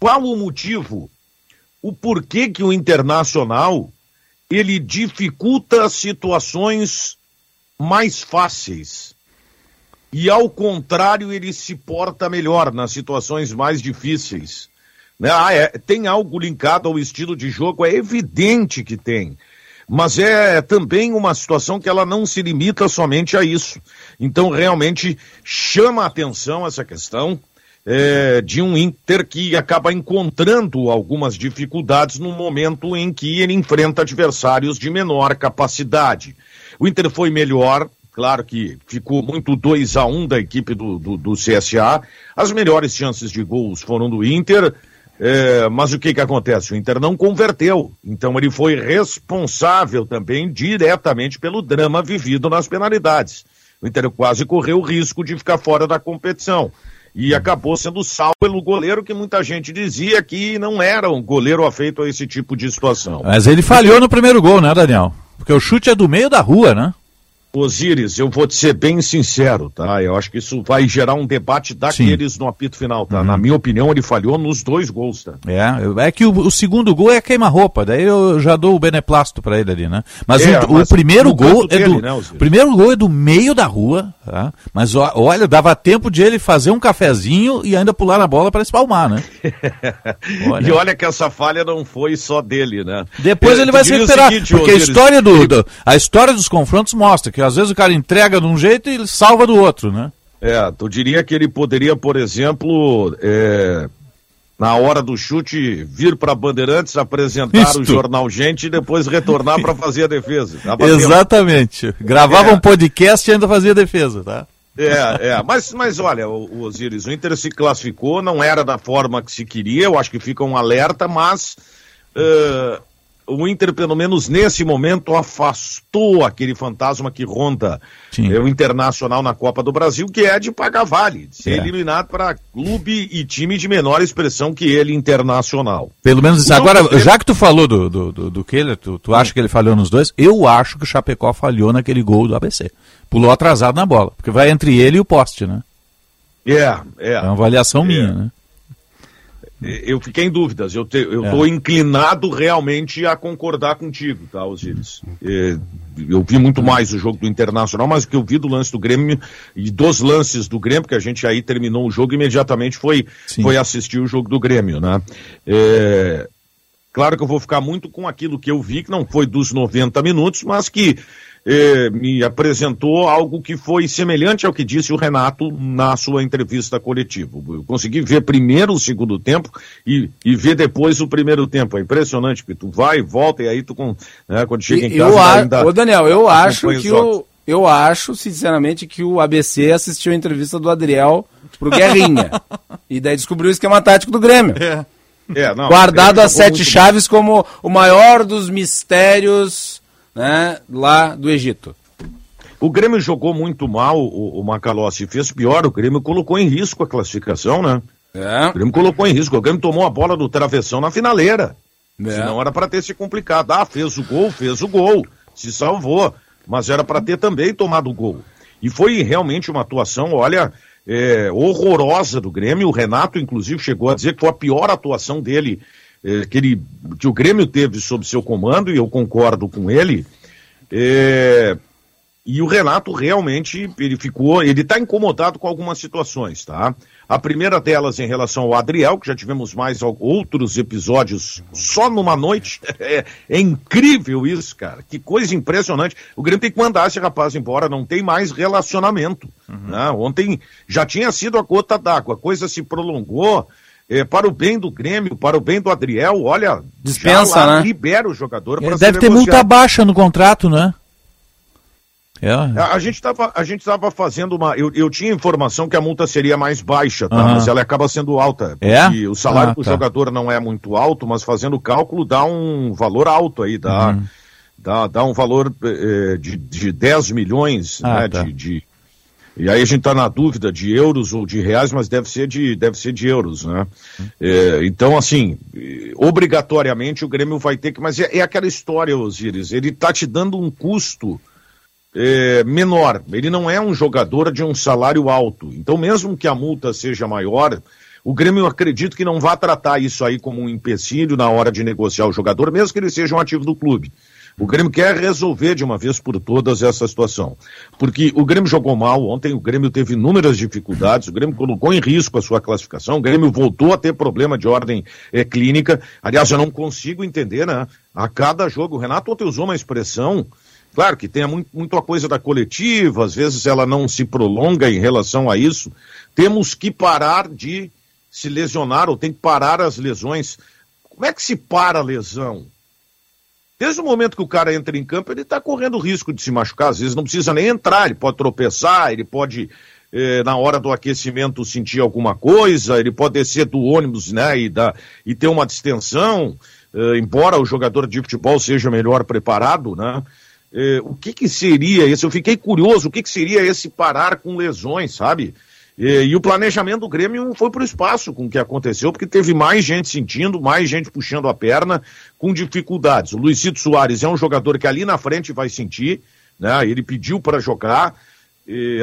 qual o motivo? O porquê que o Internacional ele dificulta situações mais fáceis. E ao contrário, ele se porta melhor nas situações mais difíceis. Né? Ah, é, tem algo linkado ao estilo de jogo, é evidente que tem. Mas é também uma situação que ela não se limita somente a isso. Então, realmente, chama a atenção essa questão é, de um Inter que acaba encontrando algumas dificuldades no momento em que ele enfrenta adversários de menor capacidade. O Inter foi melhor, claro que ficou muito 2 a 1 da equipe do, do, do CSA. As melhores chances de gols foram do Inter. É, mas o que que acontece? O Inter não converteu, então ele foi responsável também diretamente pelo drama vivido nas penalidades. O Inter quase correu o risco de ficar fora da competição e acabou sendo salvo pelo goleiro que muita gente dizia que não era um goleiro afeito a esse tipo de situação. Mas ele falhou no primeiro gol, né, Daniel? Porque o chute é do meio da rua, né? Osíris, eu vou te ser bem sincero, tá? Eu acho que isso vai gerar um debate daqueles no apito final, tá? Na minha opinião, ele falhou nos dois gols, tá? É, é que o, o segundo gol é queima-roupa, daí eu já dou o beneplasto pra ele ali, né? Mas, É, o, o mas primeiro no gol é dele, do. né, o primeiro gol é do meio da rua, tá? Mas olha, dava tempo de ele fazer um cafezinho e ainda pular na bola pra espalmar, né? E olha que essa falha não foi só dele, né? Depois Eu ele vai se recuperar, seguinte, porque a história, do, do- a história dos confrontos mostra que às vezes o cara entrega de um jeito e ele salva do outro, né? É, tu diria que ele poderia, por exemplo, é, na hora do chute, vir para Bandeirantes, apresentar Isto. o jornal Gente e depois retornar para fazer a defesa. Exatamente. Gravava É. um podcast e ainda fazia defesa, tá? É, é, mas, mas olha, o, o Osiris, o Inter se classificou, não era da forma que se queria, eu acho que fica um alerta, mas eh, o Inter, pelo menos nesse momento, afastou aquele fantasma que ronda eh, o Internacional na Copa do Brasil, que é de pagar vale, de ser É. eliminado para clube e time de menor expressão que ele, Internacional. Pelo menos. O Agora, já que tu falou do, do, do, do Kehler, tu, tu acha que ele falhou nos dois? Eu acho que o Chapecó falhou naquele gol do ABC. Pulou atrasado na bola, porque vai entre ele e o poste, né? É, é. É uma avaliação minha, né? Eu fiquei em dúvidas. Eu É. estou inclinado realmente a concordar contigo, tá, Osiris? É, eu vi muito mais o jogo do Internacional, mas o que eu vi do lance do Grêmio e dos lances do Grêmio, que a gente aí terminou o jogo imediatamente foi, foi assistir o jogo do Grêmio, né? É, claro que eu vou ficar muito com aquilo que eu vi, que não foi dos 90 minutos, mas que eh, me apresentou algo que foi semelhante ao que disse o Renato na sua entrevista coletiva. Eu consegui ver primeiro o segundo tempo e, e ver depois o primeiro tempo. É impressionante, porque tu vai e volta e aí tu, com, né, quando chega em casa... eu a... ainda Ô, Daniel, eu acho que o. Eu acho, sinceramente, que o ABC assistiu a entrevista do Adriel pro Guerrinha. e daí descobriu o esquema tático do Grêmio. É, não, Guardado as sete chaves como o maior dos mistérios né, lá do Egito. O Grêmio jogou muito mal, o, o Macalossi fez pior, o Grêmio colocou em risco a classificação, né? É. O Grêmio colocou em risco, o Grêmio tomou a bola do travessão na finaleira. É. Senão era para ter se complicado. Ah, fez o gol, fez o gol, se salvou, mas era para ter também tomado o gol. E foi realmente uma atuação, olha, é, horrorosa do Grêmio. O Renato, inclusive, chegou a dizer que foi a pior atuação dele é, que, ele, que o Grêmio teve sob seu comando, e eu concordo com ele. É, e o Renato realmente, ele ficou, ele está incomodado com algumas situações, tá? A primeira delas em relação ao Adriel, que já tivemos mais outros episódios só numa noite. É, é incrível isso, cara. Que coisa impressionante. O Grêmio tem que mandar esse rapaz embora, não tem mais relacionamento. né? Ontem já tinha sido a gota d'água, a coisa se prolongou. É, para o bem do Grêmio, para o bem do Adriel, olha, Dispensa, já lá né? libera o jogador Ele deve ter multa baixa no contrato, né? É. A, a gente estava a gente tava fazendo uma. Eu, eu tinha informação que a multa seria mais baixa, tá? Aham. Mas ela acaba sendo alta. É? porque O salário Ah, do tá. jogador não é muito alto, mas fazendo o cálculo dá um valor alto aí, dá, Uhum. dá, dá um valor eh, de, de 10 milhões, Ah, né? tá. De, de- E aí a gente está na dúvida de euros ou de reais, mas deve ser de, deve ser de euros, né? Eh, então, assim, obrigatoriamente o Grêmio vai ter que. Mas é, é aquela história, Osiris, ele está te dando um custo é, menor. Ele não é um jogador de um salário alto. Então, mesmo que a multa seja maior, o Grêmio acredito que não vai tratar isso aí como um empecilho na hora de negociar o jogador, mesmo que ele seja um ativo do clube. O Grêmio quer resolver de uma vez por todas essa situação. Porque o Grêmio jogou mal ontem, o Grêmio teve inúmeras dificuldades, o Grêmio colocou em risco a sua classificação, o Grêmio voltou a ter problema de ordem eh, clínica. Aliás, eu não consigo entender, né? A cada jogo, o Renato ontem usou uma expressão Claro que tem muito, muito a coisa da coletiva, às vezes ela não se prolonga em relação a isso. Temos que parar de se lesionar, ou tem que parar as lesões. Como é que se para a lesão? Desde o momento que o cara entra em campo, ele está correndo risco de se machucar. Às vezes não precisa nem entrar, ele pode tropeçar, ele pode, eh, na hora do aquecimento, sentir alguma coisa, ele pode descer do ônibus né, e, dar, e ter uma distensão, eh, embora o jogador de futebol seja melhor preparado, né? Eh, o que, que seria esse? Eu fiquei curioso, o que, que seria esse parar com lesões, sabe? Eh, e o planejamento do Grêmio foi para o espaço com o que aconteceu, porque teve mais gente sentindo, mais gente puxando a perna, com dificuldades. O Luizito Soares é um jogador que ali na frente vai sentir, né? Ele pediu para jogar,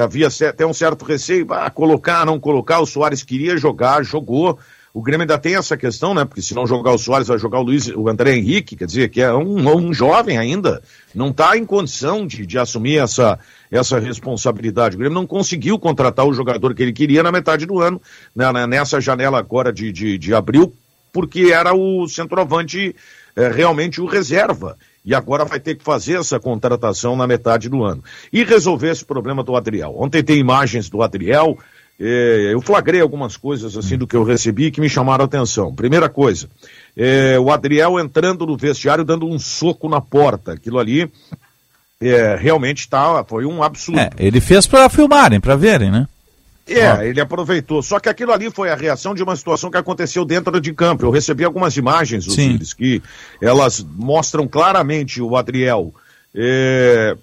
havia até um certo receio, ah, colocar, não colocar, o Soares queria jogar, jogou. O Grêmio ainda tem essa questão, né? Porque se não jogar o Soares, vai jogar o Luiz, o André Henrique, quer dizer, que é um, um jovem ainda, não está em condição de, de assumir essa, essa responsabilidade. O Grêmio não conseguiu contratar o jogador que ele queria na metade do ano, né, né, nessa janela agora de, de, de abril, porque era o centroavante é, realmente o reserva. E agora vai ter que fazer essa contratação na metade do ano. E resolver esse problema do Adriel. Ontem tem imagens do Adriel. Eh, eu flagrei algumas coisas assim do que eu recebi que me chamaram a atenção. Primeira coisa, eh, o Adriel entrando no vestiário dando um soco na porta. Aquilo ali eh, realmente tá, foi um absurdo. É, ele fez para filmarem, para verem, né? É, ele aproveitou. Só que aquilo ali foi a reação de uma situação que aconteceu dentro de campo. Eu recebi algumas imagens, Osiris, que elas mostram claramente o Adriel é,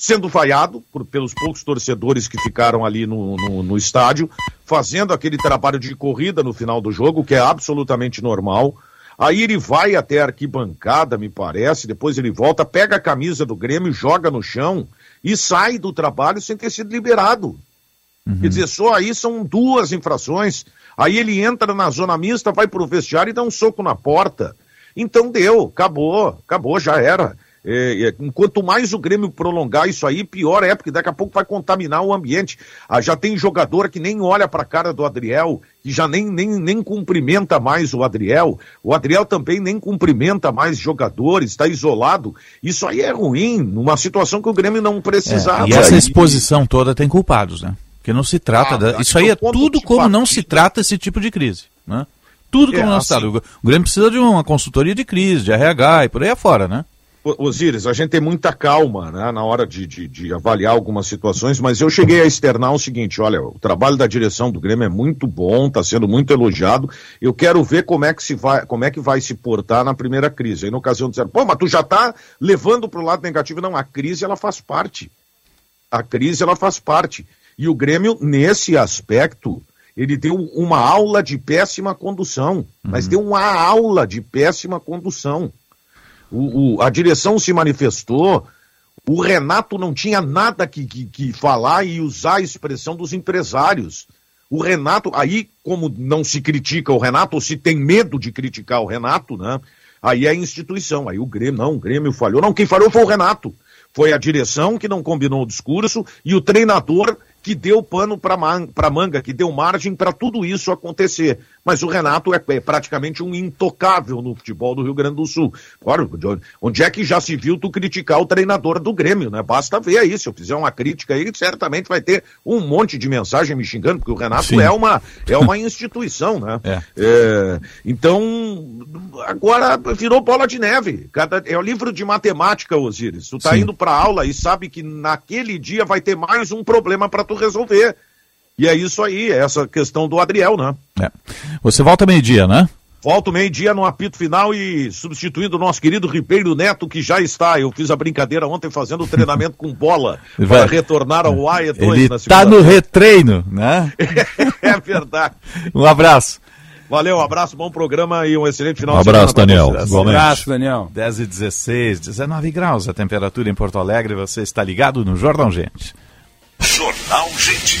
sendo vaiado por- pelos poucos torcedores que ficaram ali no, no, no estádio, fazendo aquele trabalho de corrida no final do jogo, que é absolutamente normal. Aí ele vai até a arquibancada, me parece, depois ele volta, pega a camisa do Grêmio, joga no chão e sai do trabalho sem ter sido liberado. Quer dizer, só aí são duas infrações. Aí ele entra na zona mista, vai pro vestiário e dá um soco na porta. Então deu, acabou, acabou, já era. É, é, quanto mais o Grêmio prolongar isso aí, pior é, porque daqui a pouco vai contaminar o ambiente. Ah, já tem jogador que nem olha para a cara do Adriel, que já nem, nem, nem cumprimenta mais o Adriel. O Adriel também nem cumprimenta mais jogadores, está isolado. Isso aí é ruim, numa situação que o Grêmio não precisava. É, e essa exposição toda tem culpados, né? Porque não se trata. Ah, da- Isso aí é tudo como não se trata esse tipo de crise. Né? Tudo como É, não se trata. assim- O Grêmio precisa de uma consultoria de crise, de RH e por aí afora, né? Osíris, a gente tem muita calma né, na hora de, de, de avaliar algumas situações, mas eu cheguei a externar o seguinte: olha, o trabalho da direção do Grêmio é muito bom, está sendo muito elogiado. Eu quero ver como é que se vai, como é que vai se portar na primeira crise. Aí, na ocasião, disseram, pô, mas tu já está levando para o lado negativo. Não, a crise ela faz parte. A crise ela faz parte. E o Grêmio, nesse aspecto, ele deu uma aula de péssima condução, mas deu uma aula de péssima condução. O, o- a direção se manifestou, o Renato não tinha nada que, que, que falar e usar a expressão dos empresários. O Renato, aí, como não se critica o Renato, ou se tem medo de criticar o Renato, né? Aí é a instituição, aí o Grêmio, não, o Grêmio falhou. Não, quem falhou foi o Renato. Foi a direção que não combinou o discurso e o treinador que deu pano para manga, que deu margem para tudo isso acontecer. Mas o Renato é, é praticamente um intocável no futebol do Rio Grande do Sul. Ora, de onde é que já se viu tu criticar o treinador do Grêmio, né? Basta ver aí, se eu fizer uma crítica aí, certamente vai ter um monte de mensagem me xingando, porque o Renato Sim. é uma, é uma instituição, né? É. É, então, agora virou bola de neve. Cada, é o livro de matemática, Osiris. Tu tá Sim. indo pra aula e sabe que naquele dia vai ter mais um problema para tu resolver. E é isso aí, é essa questão do Adriel, né? É. Você volta meio-dia, né? Volta o meio-dia no apito final e substituindo o nosso querido Ribeiro Neto, que já está. Eu fiz a brincadeira ontem fazendo o treinamento com bola Vai. para retornar ao AE2 Ele na tá no retreino, né? É verdade. Um abraço. Valeu, um abraço, bom programa e um excelente final Um de semana. abraço, Daniel. Igualmente. Abraço, Daniel. 10 e 16, 19 graus a temperatura em Porto Alegre. Você está ligado no Jornal Gente. Jornal Gente.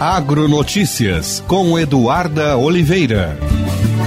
Agronotícias com Eduarda Oliveira.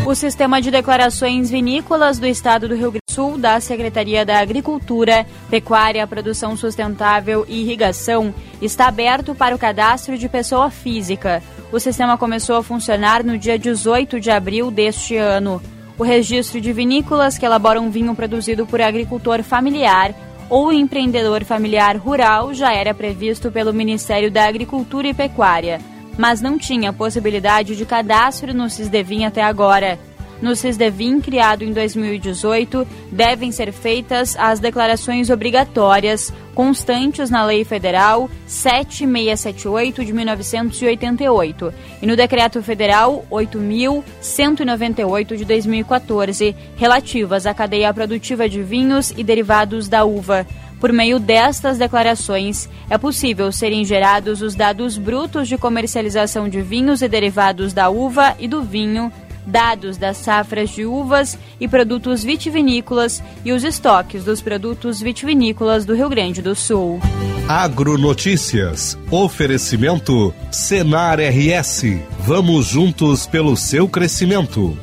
O Sistema de Declarações Vinícolas do Estado do Rio Grande do Sul, da Secretaria da Agricultura, Pecuária, Produção Sustentável e Irrigação, está aberto para o cadastro de pessoa física. O sistema começou a funcionar no dia 18 de abril deste ano. O registro de vinícolas que elaboram vinho produzido por agricultor familiar ou empreendedor familiar rural já era previsto pelo Ministério da Agricultura e Pecuária. mas não tinha possibilidade de cadastro no Cisdevin até agora. No Cisdevin, criado em 2018, devem ser feitas as declarações obrigatórias constantes na Lei Federal 7678 de 1988 e no Decreto Federal 8198 de 2014, relativas à cadeia produtiva de vinhos e derivados da uva. Por meio destas declarações, é possível serem gerados os dados brutos de comercialização de vinhos e derivados da uva e do vinho, dados das safras de uvas e produtos vitivinícolas e os estoques dos produtos vitivinícolas do Rio Grande do Sul. Agronotícias. Oferecimento Senar RS. Vamos juntos pelo seu crescimento.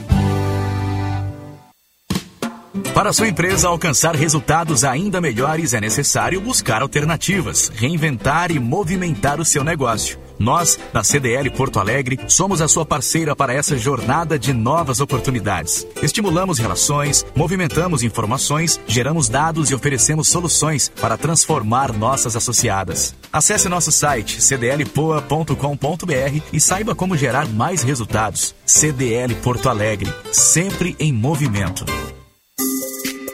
Para sua empresa alcançar resultados ainda melhores, é necessário buscar alternativas, reinventar e movimentar o seu negócio. Nós, da CDL Porto Alegre, somos a sua parceira para essa jornada de novas oportunidades. Estimulamos relações, movimentamos informações, geramos dados e oferecemos soluções para transformar nossas associadas. Acesse nosso site cdlpoa.com.br e saiba como gerar mais resultados. CDL Porto Alegre, sempre em movimento.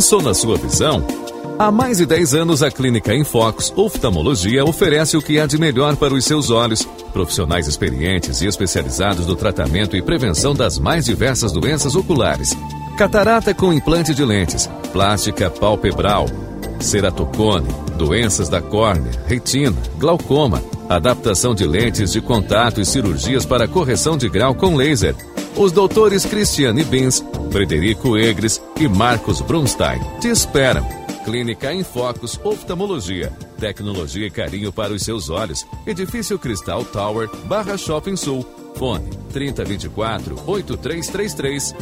Pensou na sua visão? Há mais de 10 anos, a Clínica Infox Oftalmologia oferece o que há de melhor para os seus olhos. Profissionais experientes e especializados no tratamento e prevenção das mais diversas doenças oculares. Catarata com implante de lentes, plástica palpebral, ceratocone, doenças da córnea, retina, glaucoma, adaptação de lentes de contato e cirurgias para correção de grau com laser. Os doutores Cristiane Bins, Frederico Egres e Marcos Brunstein te esperam. Clínica em Focus Oftalmologia. Tecnologia e carinho para os seus olhos. Edifício Cristal Tower, Barra Shopping Sul. Fone 3024 8333.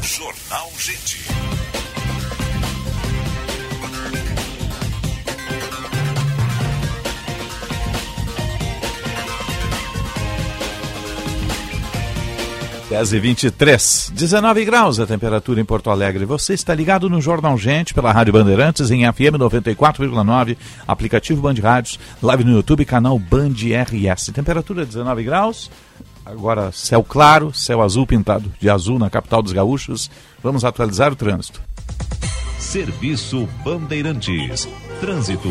Jornal Gente. Dez e 23, 19 graus a temperatura em Porto Alegre. Você está ligado no Jornal Gente pela Rádio Bandeirantes em FM 94,9, aplicativo Band Rádios, live no YouTube, canal Band RS. Temperatura 19 graus. Agora céu claro, céu azul pintado de azul na capital dos gaúchos. Vamos atualizar o trânsito. Serviço Bandeirantes. Trânsito.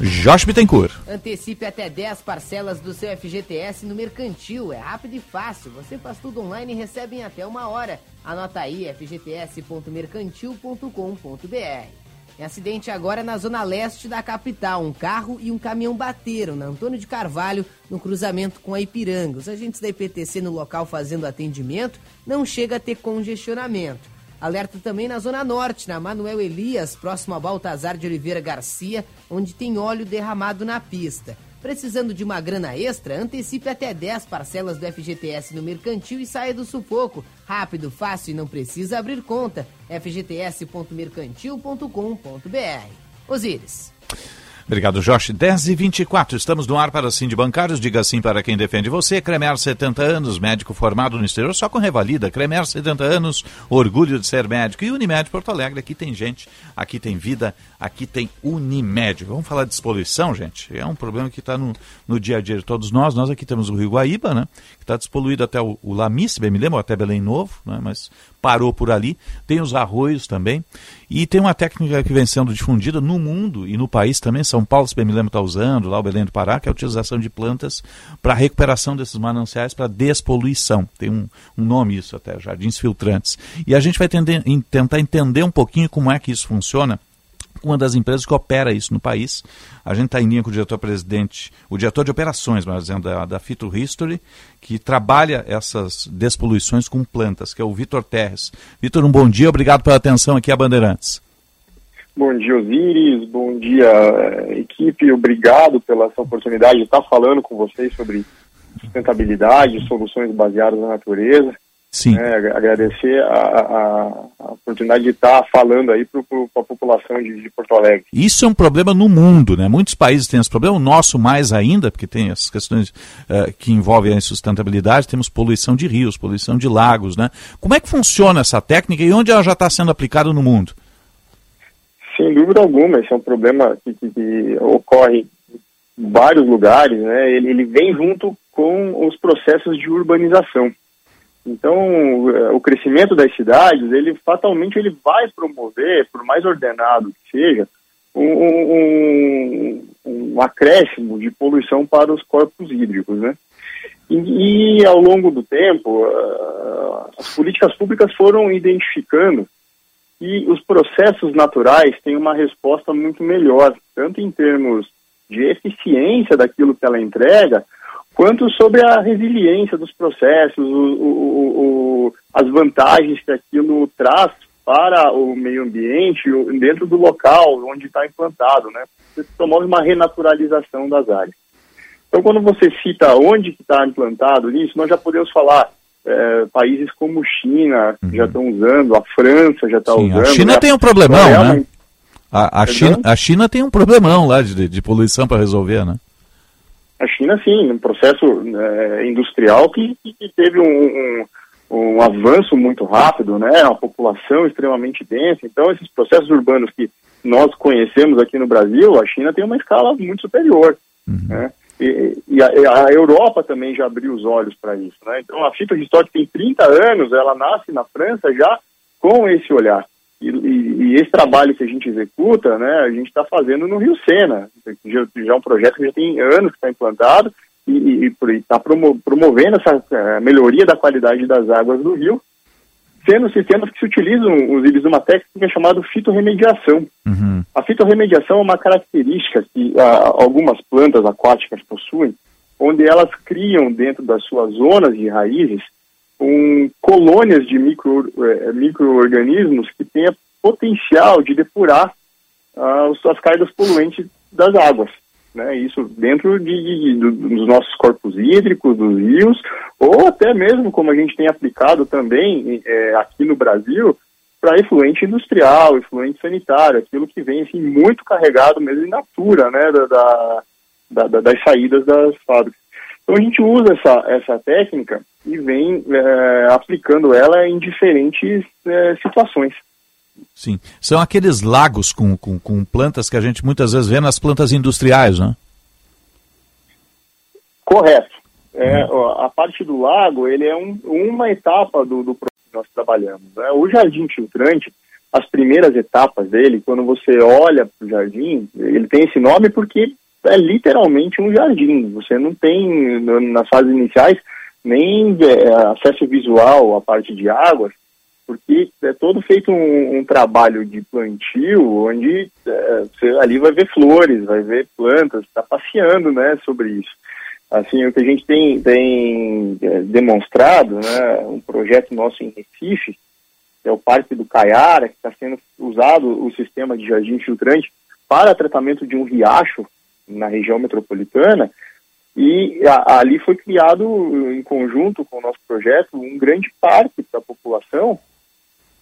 Josh Bittencourt. Antecipe até 10 parcelas do seu FGTS no Mercantil. É rápido e fácil. Você faz tudo online e recebe em até uma hora. Anota aí, fgts.mercantil.com.br. Em acidente agora na zona leste da capital. Um carro e um caminhão bateram na Antônio de Carvalho, no cruzamento com a Ipiranga. Os agentes da IPTC no local fazendo atendimento não chega a ter congestionamento. Alerta também na Zona Norte, na Manuel Elias, próximo a Baltazar de Oliveira Garcia, onde tem óleo derramado na pista. Precisando de uma grana extra? Antecipe até 10 parcelas do FGTS no mercantil e saia do sufoco. Rápido, fácil e não precisa abrir conta. fgts.mercantil.com.br. Osíris. Obrigado, Josh. 10 e 24 estamos no ar para de Bancários. Diga sim para quem defende você. Cremer, 70 anos, médico formado no exterior, só com revalida. Cremer, 70 anos, orgulho de ser médico. E Unimed Porto Alegre, aqui tem gente, aqui tem vida, aqui tem Unimed. Vamos falar de despoluição, gente? É um problema que está no, no dia a dia de todos nós. Nós aqui temos o Rio Guaíba, né? Está despoluído até o, o bem me lembro, até Belém Novo, né? Mas parou por ali. Tem os arroios também. E tem uma técnica que vem sendo difundida no mundo e no país também. São Paulo, se bem me lembro, está usando, lá o Belém do Pará, que é a utilização de plantas para recuperação desses mananciais, para despoluição. Tem um, um, nome isso até, jardins filtrantes. E a gente vai tender, tentar entender um pouquinho como é que isso funciona uma das empresas que opera isso no país. A gente está em linha com o diretor-presidente, o diretor de operações, mas dizendo, da, da Fito History, que trabalha essas despoluições com plantas, que é o Vitor Terres. Vitor, um bom dia, obrigado pela atenção aqui a Bandeirantes. Bom dia, Osiris. Bom dia, eh, equipe. Obrigado pela essa oportunidade de estar falando com vocês sobre sustentabilidade, soluções baseadas na natureza. Sim. É, agradecer a, a, a, oportunidade de estar falando aí para a população de, de, Porto Alegre. Isso é um problema no mundo, né? Muitos países têm esse problema, o nosso mais ainda, porque tem essas questões uh, que envolvem a sustentabilidade, temos poluição de rios, poluição de lagos, né? Como é que funciona essa técnica e onde ela já está sendo aplicada no mundo? Sem dúvida alguma, esse é um problema que, que, que ocorre em vários lugares, né? Ele, ele vem junto com os processos de urbanização. Então, eh, o crescimento das cidades, ele fatalmente ele vai promover, por mais ordenado que seja, um, um, um acréscimo de poluição para os corpos hídricos, né? E, e ao longo do tempo, uh, as políticas públicas foram identificando que os processos naturais têm uma resposta muito melhor, tanto em termos de eficiência daquilo que ela entrega, quanto sobre a resiliência dos processos, o, o, o, as vantagens que aquilo traz para o meio ambiente dentro do local onde está implantado, né? Você promove uma renaturalização das áreas. Então, quando você cita onde está implantado isso, nós já podemos falar é, países como China uhum. já estão usando, a França já está usando. A China tem um problemão, né? A, a, China, a China tem um problemão lá de, de poluição para resolver, né? A China, sim, um processo é, industrial que, que teve um, um, um, avanço muito rápido, né? Uma população extremamente densa. Então, esses processos urbanos que nós conhecemos aqui no Brasil, a China tem uma escala muito superior, uhum. né? E, e a, a, Europa também já abriu os olhos para isso, né? Então, a Fita História tem 30 anos, ela nasce na França já com esse olhar. E, e, e, esse trabalho que a gente executa, né, a gente está fazendo no Rio Sena, já, já é um projeto que já tem anos que está implantado e está promo, promovendo essa eh, melhoria da qualidade das águas do rio, sendo sistemas que se utilizam, os uma técnica chamada fitorremediação. Uhum. A fitorremediação é uma característica que a, algumas plantas aquáticas possuem, onde elas criam dentro das suas zonas de raízes com colônias de micro, eh, micro-organismos que têm potencial de depurar uh, as cargas poluentes das águas. Né? Isso dentro de, de, de, dos nossos corpos hídricos, dos rios, ou até mesmo como a gente tem aplicado também é, aqui no Brasil para efluente industrial, efluente sanitário, aquilo que vem assim, muito carregado mesmo em natura né? da, da, da das saídas das fábricas. Então a gente usa essa, essa técnica e vem é, aplicando ela em diferentes é, situações. Sim. São aqueles lagos com, com, com, plantas que a gente muitas vezes vê nas plantas industriais, né? Correto. É, hum. a parte do lago, ele é um, uma etapa do, do processo que nós trabalhamos. Né? O jardim filtrante, as primeiras etapas dele, quando você olha para o jardim, ele tem esse nome porque é literalmente um jardim. Você não tem, nas fases iniciais, nem é, acesso visual à parte de águas, porque é todo feito um, um trabalho de plantio, onde é, você ali vai ver flores, vai ver plantas, está passeando né, sobre isso. Assim, o que a gente tem, tem é, demonstrado, né, um projeto nosso em Recife, que é o Parque do Caiara, que está sendo usado o sistema de jardim filtrante para tratamento de um riacho na região metropolitana, e a- ali foi criado, em conjunto com o nosso projeto, um grande parque para a população,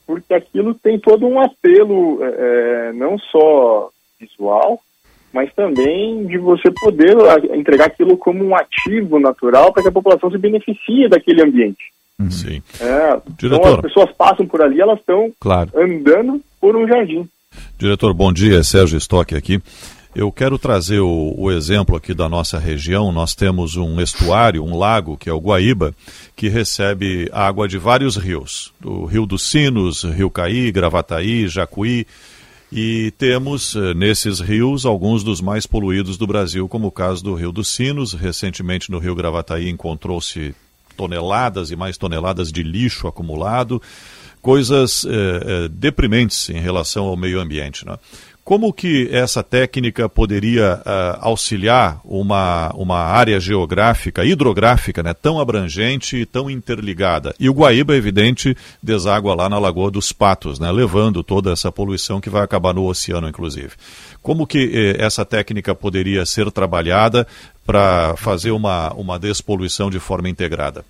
porque aquilo tem todo um apelo, eh, eh, não só visual, mas também de você poder entregar aquilo como um ativo natural para que a população se beneficie daquele ambiente. Sim. É, então as pessoas passam por ali, elas estão Claro. andando por um jardim. Diretor, bom dia, é Sérgio Stock aqui. Eu quero trazer o, o exemplo aqui da nossa região. Nós temos um estuário, um lago, que é o Guaíba, que recebe água de vários rios. Do Rio dos Sinos, Rio Caí, Gravataí, Jacuí. E temos eh, nesses rios alguns dos mais poluídos do Brasil, como o caso do Rio dos Sinos. Recentemente no Rio Gravataí encontrou-se toneladas e mais toneladas de lixo acumulado, coisas eh, eh, deprimentes em relação ao meio ambiente. Né? Como que essa técnica poderia ah, auxiliar uma, uma área geográfica, hidrográfica, né, tão abrangente e tão interligada? E o Guaíba, evidente, deságua lá na Lagoa dos Patos, né, levando toda essa poluição que vai acabar no oceano, inclusive. Como que eh, essa técnica poderia ser trabalhada para fazer uma, uma despoluição de forma integrada?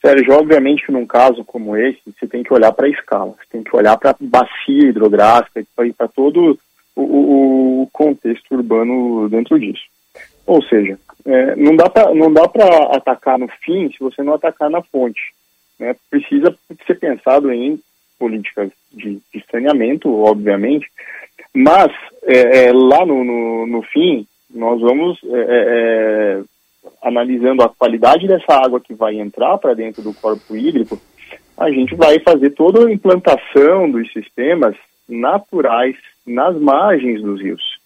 Sérgio, obviamente que num caso como esse, você tem que olhar para a escala, você tem que olhar para a bacia hidrográfica e para todo o, o- contexto urbano dentro disso. Ou seja, é, não dá para atacar no fim se você não atacar na fonte. né? Precisa ser pensado em políticas de, de saneamento, obviamente, mas é, é, lá no, no, no fim nós vamos é, é, analisando a qualidade dessa água que vai entrar para dentro do corpo hídrico, a gente vai fazer toda a implantação dos sistemas naturais nas margens dos rios.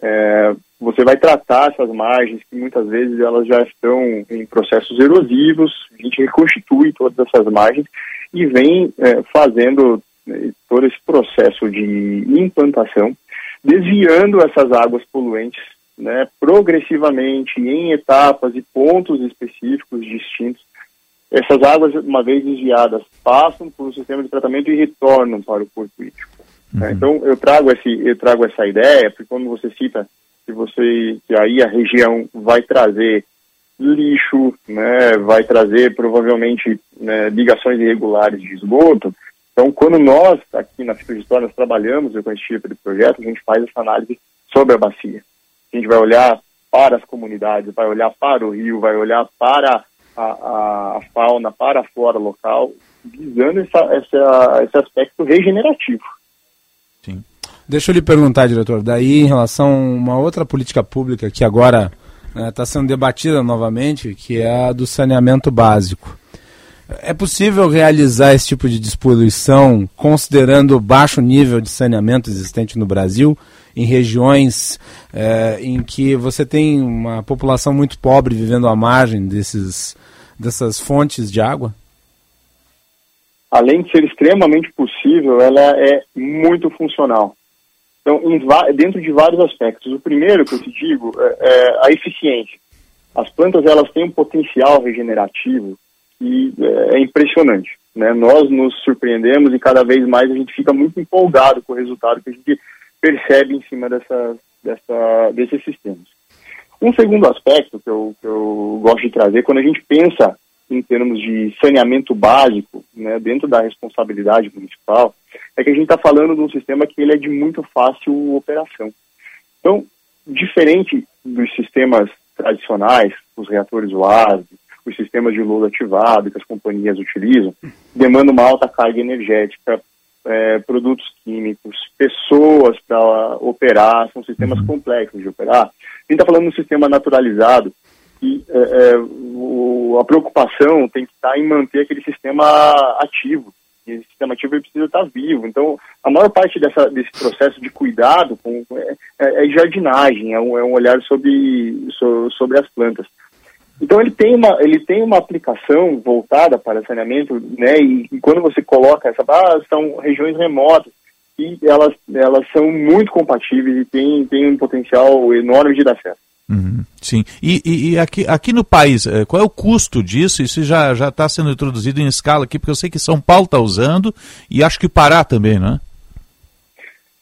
É, você vai tratar essas margens que muitas vezes elas já estão em processos erosivos, a gente reconstitui todas essas margens e vem é, fazendo né, todo esse processo de implantação, desviando essas águas poluentes né, progressivamente em etapas e pontos específicos distintos. Essas águas, uma vez desviadas, passam por um sistema de tratamento e retornam para o corpo hídrico. né? Então, eu trago, esse, eu trago essa ideia, porque quando você cita que, você, que aí a região vai trazer lixo, né, vai trazer provavelmente né, ligações irregulares de esgoto. Então, quando nós, aqui na Fita de História, nós trabalhamos com esse tipo de projeto, a gente faz essa análise sobre a bacia. A gente vai olhar para as comunidades, vai olhar para o rio, vai olhar para a, a- a fauna, para a flora local, visando essa, essa, esse aspecto regenerativo. Deixa eu lhe perguntar, diretor, daí em relação a uma outra política pública que agora está sendo debatida novamente, que é a do saneamento básico. É possível realizar esse tipo de despoluição considerando o baixo nível de saneamento existente no Brasil, em regiões eh, em que você tem uma população muito pobre vivendo à margem desses, dessas fontes de água? além de ser extremamente possível, ela é muito funcional. Então, dentro de vários aspectos. O primeiro que eu te digo é, é a eficiência. As plantas elas têm um potencial regenerativo que é, é impressionante. Né? Nós nos surpreendemos e cada vez mais a gente fica muito empolgado com o resultado que a gente percebe em cima dessa, dessa, desses sistemas. Um segundo aspecto que eu, que eu gosto de trazer, quando a gente pensa em termos de saneamento básico, né, dentro da responsabilidade municipal, é que a gente está falando de um sistema que ele é de muito fácil operação. Então, diferente dos sistemas tradicionais, os reatores UASB, os sistemas de lodo ativado que as companhias utilizam, demanda uma alta carga energética, eh, produtos químicos, pessoas para operar, são sistemas complexos de operar. A gente está falando de um sistema naturalizado e eh, eh, o- a preocupação tem que estar em manter aquele sistema ativo. esse sistema ativo precisa estar vivo. Então, a maior parte dessa, desse processo de cuidado com, é, é, é jardinagem, é um, é um olhar sobre, so, sobre as plantas. Então ele tem uma ele tem uma aplicação voltada para saneamento, né? E, e quando você coloca essa, ah, são regiões remotas e elas elas são muito compatíveis e têm tem um potencial enorme de dar certo. Uhum, sim. E, e, e, aqui, aqui no país, eh, qual é o custo disso? Isso já já está sendo introduzido em escala aqui, porque eu sei que São Paulo está usando e acho que Pará também, né?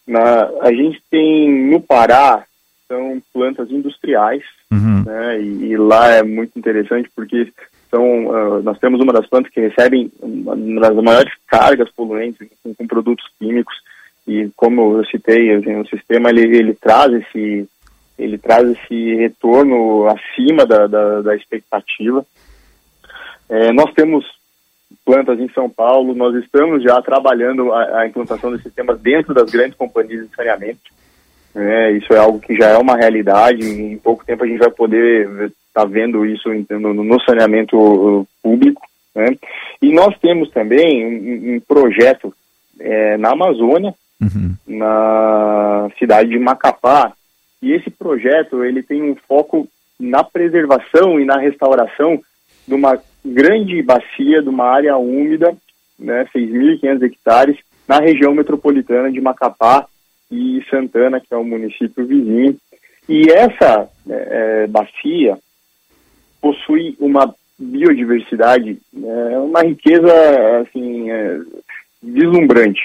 Na, a gente tem no Pará são plantas industriais, uhum. né, e, e, lá é muito interessante porque são, uh, nós temos uma das plantas que recebem uma das maiores cargas poluentes com, com produtos químicos e como eu citei, o sistema ele, ele traz esse ele traz esse retorno acima da, da, da expectativa. É, nós temos plantas em São Paulo, nós estamos já trabalhando a, a implantação desse sistema dentro das grandes companhias de saneamento. É, isso é algo que já é uma realidade. Em pouco tempo a gente vai poder estar tá vendo isso no, saneamento uh, público. Né? E nós temos também um, um projeto é, na Amazônia, uhum. na cidade de Macapá. E esse projeto ele tem um foco na preservação e na restauração de uma grande bacia, de uma área úmida, né, 6.500 hectares, na região metropolitana de Macapá, e Santana, que é o município vizinho. E essa é, é bacia possui uma biodiversidade, é, uma riqueza assim é, deslumbrante.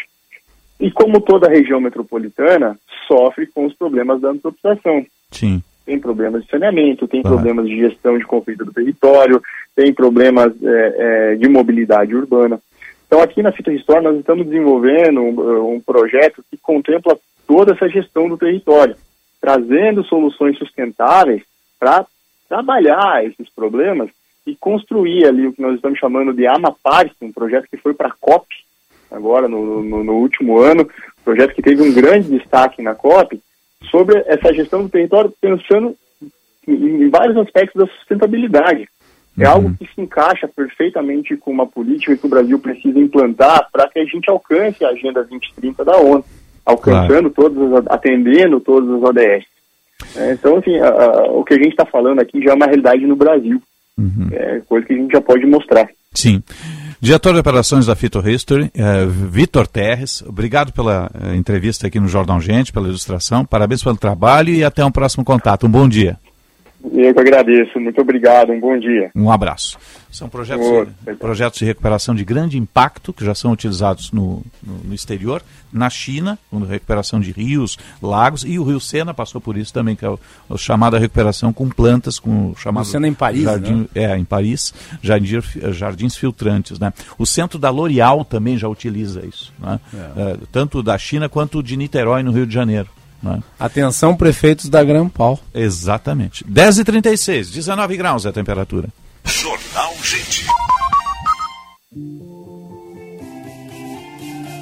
E como toda a região metropolitana sofre com os problemas da antropização. Sim. Tem problemas de saneamento, tem problemas de gestão de conflito do território, tem problemas é, é, de mobilidade urbana. Então, aqui na Fita Restore, nós estamos desenvolvendo um, um projeto que contempla toda essa gestão do território, trazendo soluções sustentáveis para trabalhar esses problemas e construir ali o que nós estamos chamando de Amapar, um projeto que foi para a COP, agora no, no, no, último ano, projeto que teve um grande destaque na COP, sobre essa gestão do território, pensando em, em vários aspectos da sustentabilidade. É uhum. algo que se encaixa perfeitamente com uma política que o Brasil precisa implantar para que a gente alcance a Agenda 2030 da ONU alcançando claro. todos, atendendo todos os ODS. É, então, assim, a, a, o que a gente está falando aqui já é uma realidade no Brasil. Uhum. É coisa que a gente já pode mostrar. Sim. Diretor de Operações da Fito History, é, Vitor Terres, obrigado pela é, entrevista aqui no Jornal Gente, pela ilustração, parabéns pelo trabalho e até um próximo contato. Um bom dia. Eu que agradeço. Muito obrigado. Um bom dia. Um abraço. São projetos, de, projetos de recuperação de grande impacto que já são utilizados no, no, no, exterior, na China, com recuperação de rios, lagos, e o Rio Sena passou por isso também, que é a chamada recuperação com plantas, com o chamado. Sena em Paris, jardim, né? É, em Paris, jardim, jardins filtrantes. Né? O centro da L'Oréal também já utiliza isso, né? É. É, tanto da China quanto de Niterói, no Rio de Janeiro. Né? Atenção, prefeitos da Gran Pau. Exatamente. 10h36, 19 graus é a temperatura. Jornal Gente.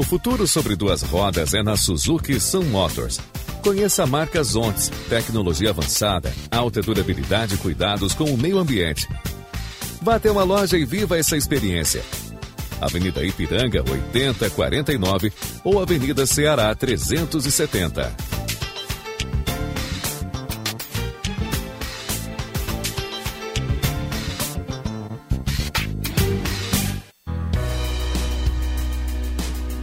O futuro sobre duas rodas é na Suzuki Sun Motors. Conheça a marca Zontes, tecnologia avançada, alta durabilidade e cuidados com o meio ambiente. Vá até uma loja e viva essa experiência. Avenida Ipiranga 8049 ou Avenida Ceará 370.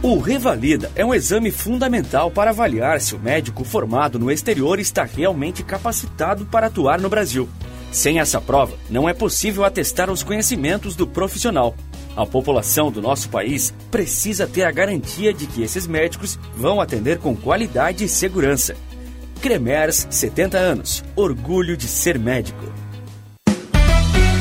O Revalida é um exame fundamental para avaliar se o médico formado no exterior está realmente capacitado para atuar no Brasil. Sem essa prova, não é possível atestar os conhecimentos do profissional. A população do nosso país precisa ter a garantia de que esses médicos vão atender com qualidade e segurança. Cremers, 70 anos. Orgulho de ser médico.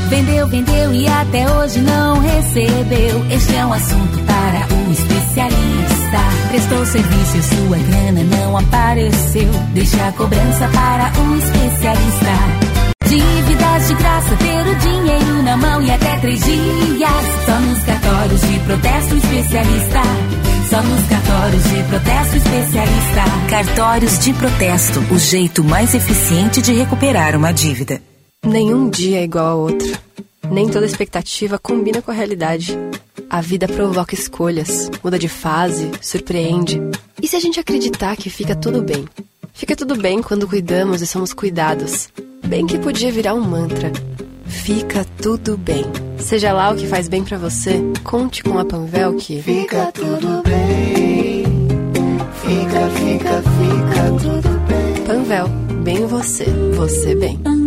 Vendeu, vendeu e até hoje não recebeu. Este é um assunto para o especialista. Prestou serviço e sua grana não apareceu. Deixa a cobrança para o especialista. Dívidas de graça, ter o dinheiro na mão e até três dias. Só nos cartórios de protesto especialista. Só nos cartórios de protesto especialista. Cartórios de protesto, o jeito mais eficiente de recuperar uma dívida. Nenhum dia é igual ao outro. Nem toda expectativa combina com a realidade. A vida provoca escolhas, muda de fase, surpreende. E se a gente acreditar que fica tudo bem? Fica tudo bem quando cuidamos e somos cuidados. Bem que podia virar um mantra. Fica tudo bem. Seja lá o que faz bem para você, conte com a Panvel que Fica tudo bem. Fica, fica, fica tudo bem. Panvel, bem você, você bem.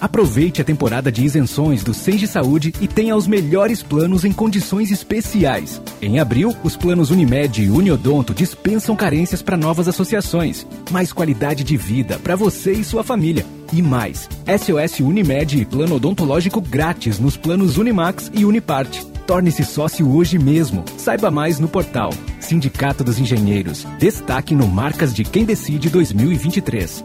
aproveite a temporada de isenções do Senge Saúde e tenha os melhores planos em condições especiais. Em abril, os planos Unimed e Uniodonto dispensam carências para novas associações, mais qualidade de vida para você e sua família. E mais, SOS Unimed e plano odontológico grátis nos planos Unimax e Uniparte. Torne-se sócio hoje mesmo. Saiba mais no portal Sindicato dos Engenheiros. Destaque no Marcas de Quem Decide 2023.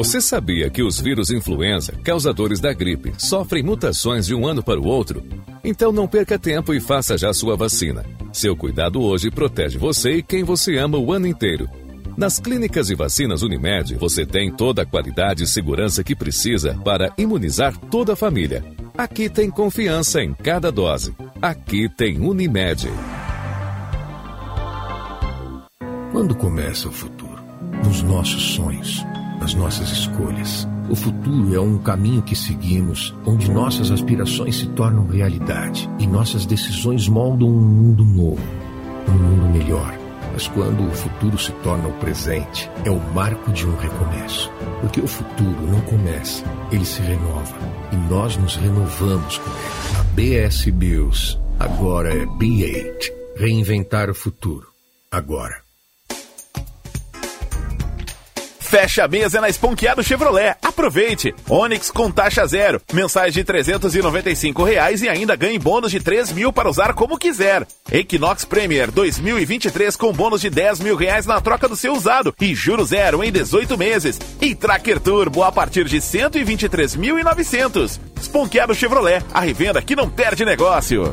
Você sabia que os vírus influenza, causadores da gripe, sofrem mutações de um ano para o outro? Então não perca tempo e faça já sua vacina. Seu cuidado hoje protege você e quem você ama o ano inteiro. Nas clínicas e vacinas Unimed, você tem toda a qualidade e segurança que precisa para imunizar toda a família. Aqui tem confiança em cada dose. Aqui tem Unimed. Quando começa o futuro? Nos nossos sonhos, nas nossas escolhas. O futuro é um caminho que seguimos, onde nossas aspirações se tornam realidade e nossas decisões moldam um mundo novo, um mundo melhor. Mas quando o futuro se torna o presente, é o marco de um recomeço. Porque o futuro não começa, ele se renova. E nós nos renovamos com ele. A BS Bills agora é B8. Reinventar o futuro. Agora. Fecha a mesa na Esponqueado Chevrolet. Aproveite! Onix com taxa zero, mensais de 395 reais e ainda ganhe bônus de 3 mil para usar como quiser. Equinox Premier 2023 com bônus de 10 mil reais na troca do seu usado e juro zero em 18 meses. E Tracker Turbo a partir de 123.900. Esponqueado Chevrolet, a revenda que não perde negócio.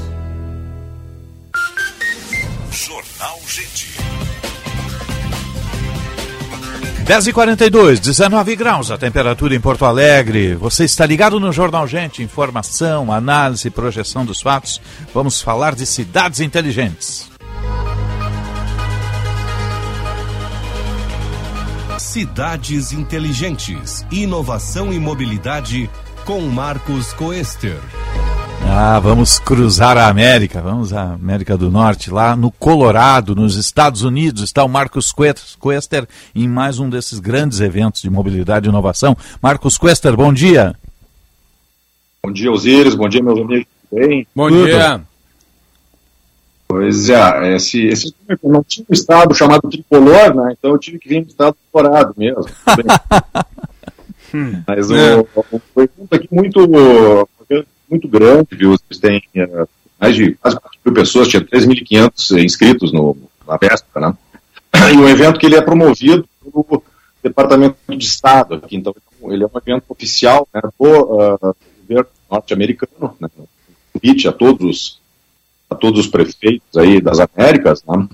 10 e 42 19 graus a temperatura em Porto Alegre. Você está ligado no Jornal Gente, informação, análise projeção dos fatos. Vamos falar de cidades inteligentes. Cidades Inteligentes, Inovação e Mobilidade, com Marcos Coester. Ah, vamos cruzar a América, vamos à América do Norte, lá no Colorado, nos Estados Unidos, está o Marcos Quester em mais um desses grandes eventos de mobilidade e inovação. Marcos Quester, bom dia. Bom dia, Osíris, bom dia, meus amigos. Bem? Bom Tudo? dia. Pois é, esse, esse não tinha um estado chamado tricolor, né? Então eu tive que vir no estado dourado mesmo. Mas o, É. o, o evento aqui muito, muito grande, viu? Vocês têm eh, mais de quase 4 mil pessoas, tinha 3.500 inscritos no, na véspera, né? E um evento que ele é promovido pelo Departamento de Estado aqui, então ele é um evento oficial né, do ah, governo norte-americano, né? Convite a todos a todos os prefeitos aí das Américas, né?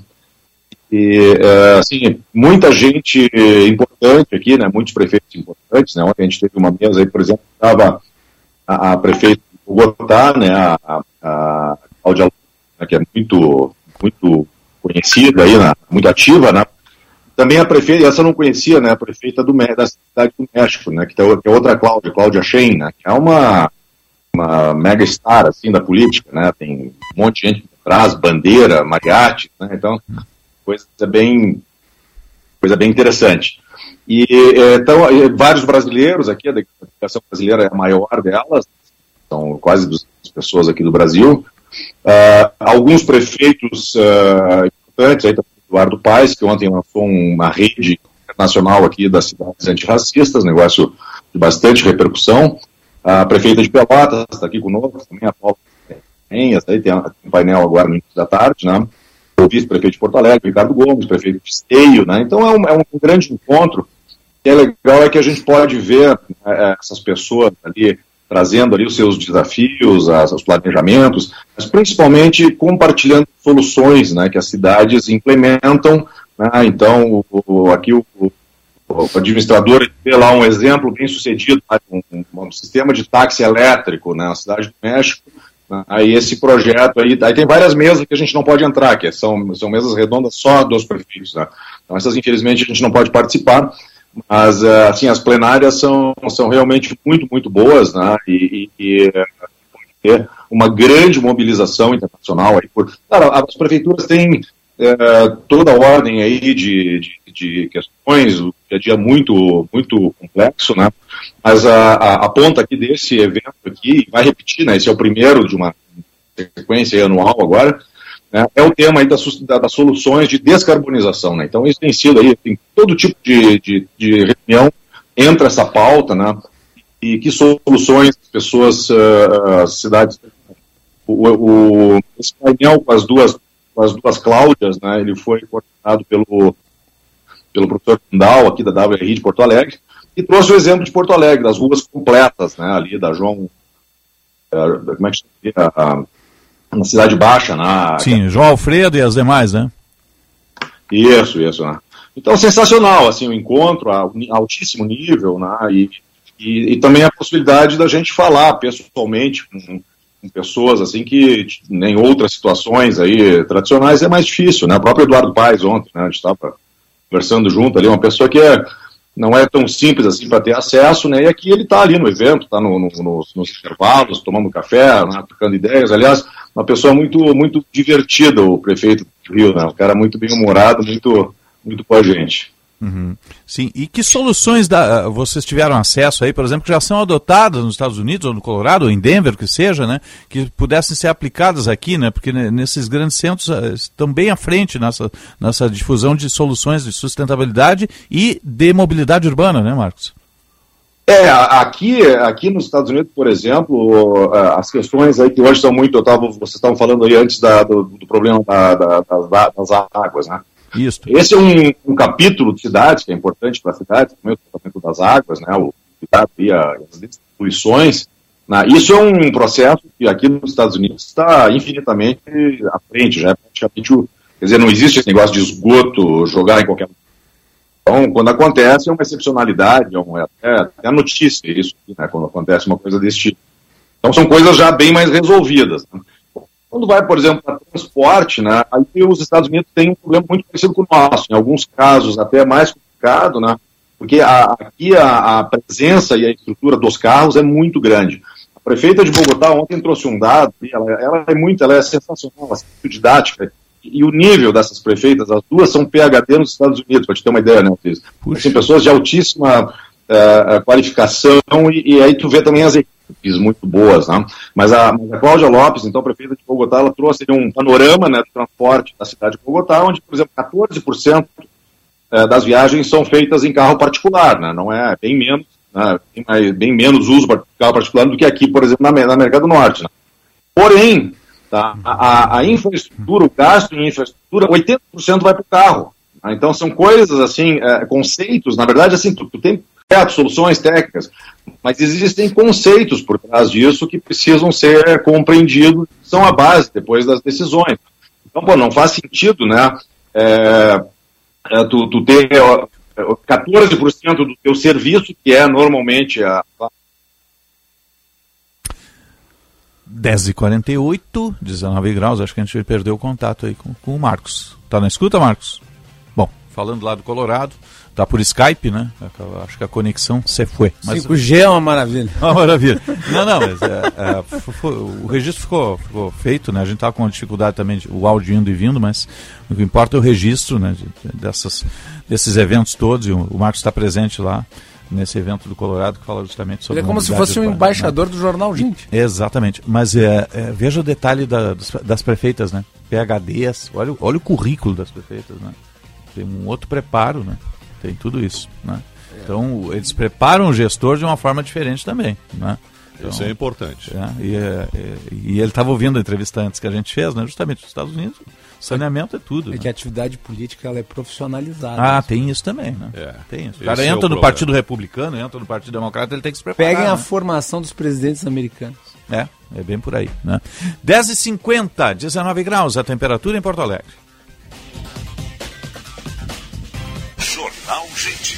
E, eh, assim, muita gente importante aqui, né? Muitos prefeitos importantes, né? Ontem a gente teve uma mesa aí, por exemplo, estava a, a prefeita Bogotá, né? A, a, Cláudia que é muito, muito conhecida aí, né? muito ativa, né? Também a prefeita, essa eu não conhecia, né? A prefeita do, da cidade do México, né? Que, que é outra Cláudia, Cláudia Shane, né? Que é uma, uma mega star, assim, da política, né? Tem um monte de gente traz bandeira, mariachi, né? Então, coisa bem, coisa bem interessante. E eh, então, vários brasileiros aqui, a delegação brasileira é a maior delas, são quase 200 pessoas aqui do Brasil. Ah, alguns prefeitos ah, importantes, aí tá Eduardo Paes, que ontem lançou uma rede internacional aqui das cidades antirracistas, negócio de bastante repercussão. A prefeita de Pelotas está aqui conosco, também a Paula Enhas, aí tem um painel agora no início da tarde, né? O vice-prefeito de Porto Alegre, Ricardo Gomes, prefeito de Esteio, né? Então é um, é um grande encontro. O que é legal é que a gente pode ver né, essas pessoas ali trazendo ali os seus desafios, as- os planejamentos, mas principalmente compartilhando soluções né, que as cidades implementam. né? Então, o- aqui o, o- administrador vê lá um exemplo bem sucedido, né, um, um- um sistema de táxi elétrico né, na cidade do México. né? Aí esse projeto aí, aí tem várias mesas que a gente não pode entrar, que são, são mesas redondas só dos prefeitos. Né? Então essas infelizmente a gente não pode participar, mas eh, assim as plenárias são, são realmente muito muito boas, né? E, e, e ter uma grande mobilização internacional aí por, as prefeituras têm eh, toda a ordem aí de, de, de questões, o dia a dia muito muito complexo, né? Mas a, a, a ponta aqui desse evento aqui vai repetir, né? Esse é o primeiro de uma sequência anual agora né, é o tema aí das, das soluções de descarbonização. Né? Então, isso tem sido aí, tem todo tipo de, de, de reunião entra essa pauta, né? E que soluções as pessoas, ah, as cidades. O, o, esse painel com as duas, com as duas Cláudias, né? Ele foi coordenado pelo, pelo professor Fundal, aqui da WRI de Porto Alegre, e trouxe o exemplo de Porto Alegre, das ruas completas, né? Ali da João. ah, como é que chama? Na Cidade Baixa, na, Sim, João Alfredo e as demais, né? isso, isso. Né? Então, sensacional, assim, o encontro a altíssimo nível, né? E, e, e também a possibilidade da gente falar pessoalmente com, com pessoas, assim, que em outras situações aí tradicionais é mais difícil, né? O próprio Eduardo Paes ontem, né? A gente estava conversando junto ali, uma pessoa que é, não é tão simples assim para ter acesso, né? E aqui ele está ali no evento, está no, no, nos, nos intervalos, tomando café, né? trocando ideias. Aliás, uma pessoa muito, muito divertida, o prefeito do Rio, né? Um cara muito bem humorado, muito, muito com a gente. Uhum. Sim, e que soluções da, vocês tiveram acesso aí, por exemplo, que já são adotadas nos Estados Unidos, ou no Colorado, ou em Denver, que seja, né? Que pudessem ser aplicadas aqui, né? Porque nesses grandes centros eh, estão bem à frente nessa, nessa difusão de soluções de sustentabilidade e de mobilidade urbana, né, Marcos? É, a- aqui, aqui nos Estados Unidos, por exemplo, a- as questões aí que hoje são muito, eu tava, vocês estavam falando aí antes da- do, do problema da- da- das, das águas, né? Isso. Esse é um, um capítulo de cidades que é importante para as cidades, também o tratamento das águas, né? O cuidado e a- as distribuições. né? Isso é um processo que aqui nos Estados Unidos está infinitamente à frente, já é praticamente o, quer dizer, não existe esse negócio de esgoto, jogar em qualquer então, quando acontece, é uma excepcionalidade, é, um, é até notícia isso, né, quando acontece uma coisa desse tipo. Então, são coisas já bem mais resolvidas. né. Quando vai, por exemplo, para transporte, né, aí os Estados Unidos têm um problema muito parecido com o nosso, em alguns casos até mais complicado, né, porque a- aqui a, a presença e a estrutura dos carros é muito grande. A prefeita de Bogotá ontem trouxe um dado, ela, ela é muito, ela é sensacional, assim, muito didática, e o nível dessas prefeitas, as duas são PhD nos Estados Unidos, para te ter uma ideia, né, Cris? Assim, pessoas de altíssima eh, qualificação, e, e aí tu vê também as equipes muito boas, né? Mas a, a Cláudia Lopes, então, prefeita de Bogotá, ela trouxe um panorama né, do transporte da cidade de Bogotá, onde, por exemplo, 14% eh, das viagens são feitas em carro particular, né? Não é bem menos, né, bem, mais- bem menos uso de carro particular do que aqui, por exemplo, na, na América do Norte. né? Porém, tá, a, a- infraestrutura, o gasto em infraestrutura, 80% vai para o carro. né? Então são coisas assim, eh, conceitos, na verdade, assim, tu, tu tem certo, soluções técnicas, mas existem conceitos por trás disso que precisam ser compreendidos, são a base depois das decisões. Então, pô, não faz sentido, né, é, é, tu, tu ter ó, 14% do teu serviço, que é normalmente a, 10h48, 19 graus, acho que a gente perdeu o contato aí com, com o Marcos. Tá na escuta, Marcos? Bom, falando lá do Colorado, tá por Skype, né? Acho que a conexão se foi. 5G é uma maravilha. Uma maravilha. Não, não, mas é, é, f- f- o registro ficou, ficou feito, né? A gente tava com dificuldade também, de, o áudio indo e vindo, mas o que importa é o registro, né? de- dessas, desses eventos todos, e o, o Marcos está presente lá nesse evento do Colorado que fala justamente sobre Ele é como se fosse um urbana, embaixador né? do jornal Gente. Exatamente. Mas é, é, veja o detalhe da- dos- das prefeitas, né? PHDs, olha, o- olha o currículo das prefeitas, né? Tem um outro preparo, né? Tem tudo isso, né? Então, eles preparam o gestor de uma forma diferente também, né? Então, Isso é importante. é, e, é, é, e ele estava ouvindo a entrevista antes que a gente fez, né? Justamente nos Estados Unidos, saneamento é tudo. É né? que a atividade política ela é profissionalizada. Ah, tem isso também, né? É. Tem isso. O Esse cara é o entra no problema. Partido Republicano, entra no Partido Democrata, ele tem que se preparar. Peguem a né? formação dos presidentes americanos. É, é bem por aí, né? 10h50, 19 graus a temperatura em Porto Alegre. Jornal Gente.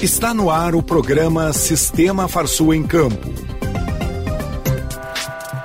Está no ar o programa Sistema Farsul em Campo.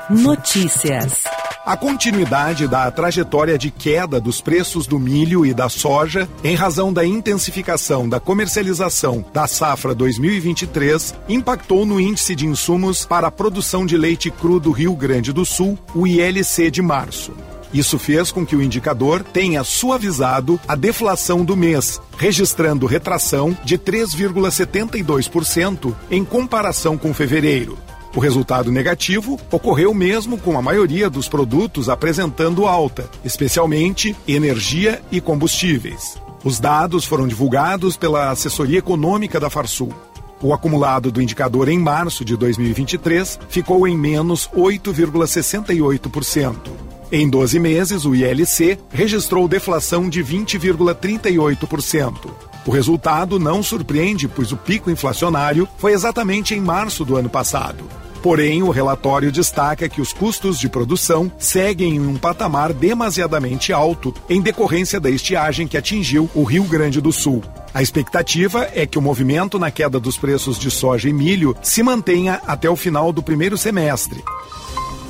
Notícias. A continuidade da trajetória de queda dos preços do milho e da soja, em razão da intensificação da comercialização da safra 2023, impactou no índice de insumos para a produção de leite cru do Rio Grande do Sul, o ILC de março. Isso fez com que o indicador tenha suavizado a deflação do mês, registrando retração de 3,72% em comparação com fevereiro. O resultado negativo ocorreu mesmo com a maioria dos produtos apresentando alta, especialmente energia e combustíveis. Os dados foram divulgados pela Assessoria Econômica da Farsul. O acumulado do indicador em março de 2023 ficou em menos 8,68%. Em 12 meses, o ILC registrou deflação de 20,38%. O resultado não surpreende, pois o pico inflacionário foi exatamente em março do ano passado. Porém, o relatório destaca que os custos de produção seguem em um patamar demasiadamente alto em decorrência da estiagem que atingiu o Rio Grande do Sul. A expectativa é que o movimento na queda dos preços de soja e milho se mantenha até o final do primeiro semestre.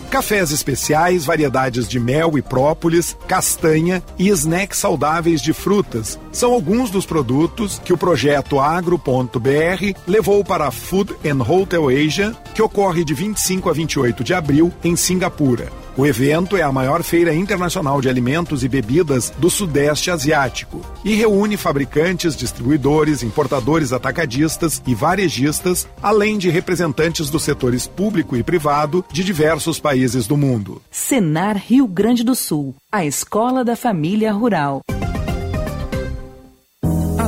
Cafés especiais, variedades de mel e própolis, castanha e snacks saudáveis de frutas são alguns dos produtos que o projeto Agro.br levou para a Food and Hotel Asia, que ocorre de 25 a 28 de abril em Singapura. O evento é a maior feira internacional de alimentos e bebidas do Sudeste Asiático e reúne fabricantes, distribuidores, importadores atacadistas e varejistas, além de representantes dos setores público e privado de diversos países do mundo. Senar Rio Grande do Sul, a escola da família rural.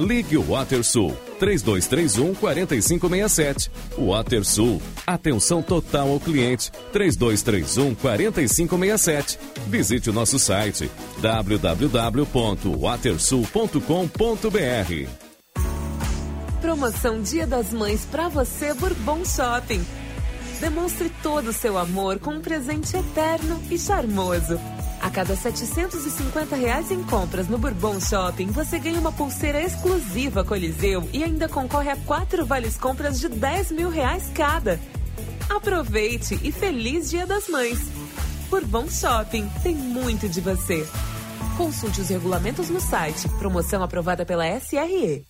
Ligue o WaterSul 3231 4567. WaterSul, atenção total ao cliente 3231 4567. Visite o nosso site www.watersul.com.br. Promoção Dia das Mães pra você Bourbon Shopping. Demonstre todo o seu amor com um presente eterno e charmoso. A cada 750 reais em compras no Bourbon Shopping, você ganha uma pulseira exclusiva Coliseu e ainda concorre a quatro vales compras de 10 mil reais cada. Aproveite e feliz Dia das Mães. Bourbon Shopping tem muito de você. Consulte os regulamentos no site. Promoção aprovada pela SRE.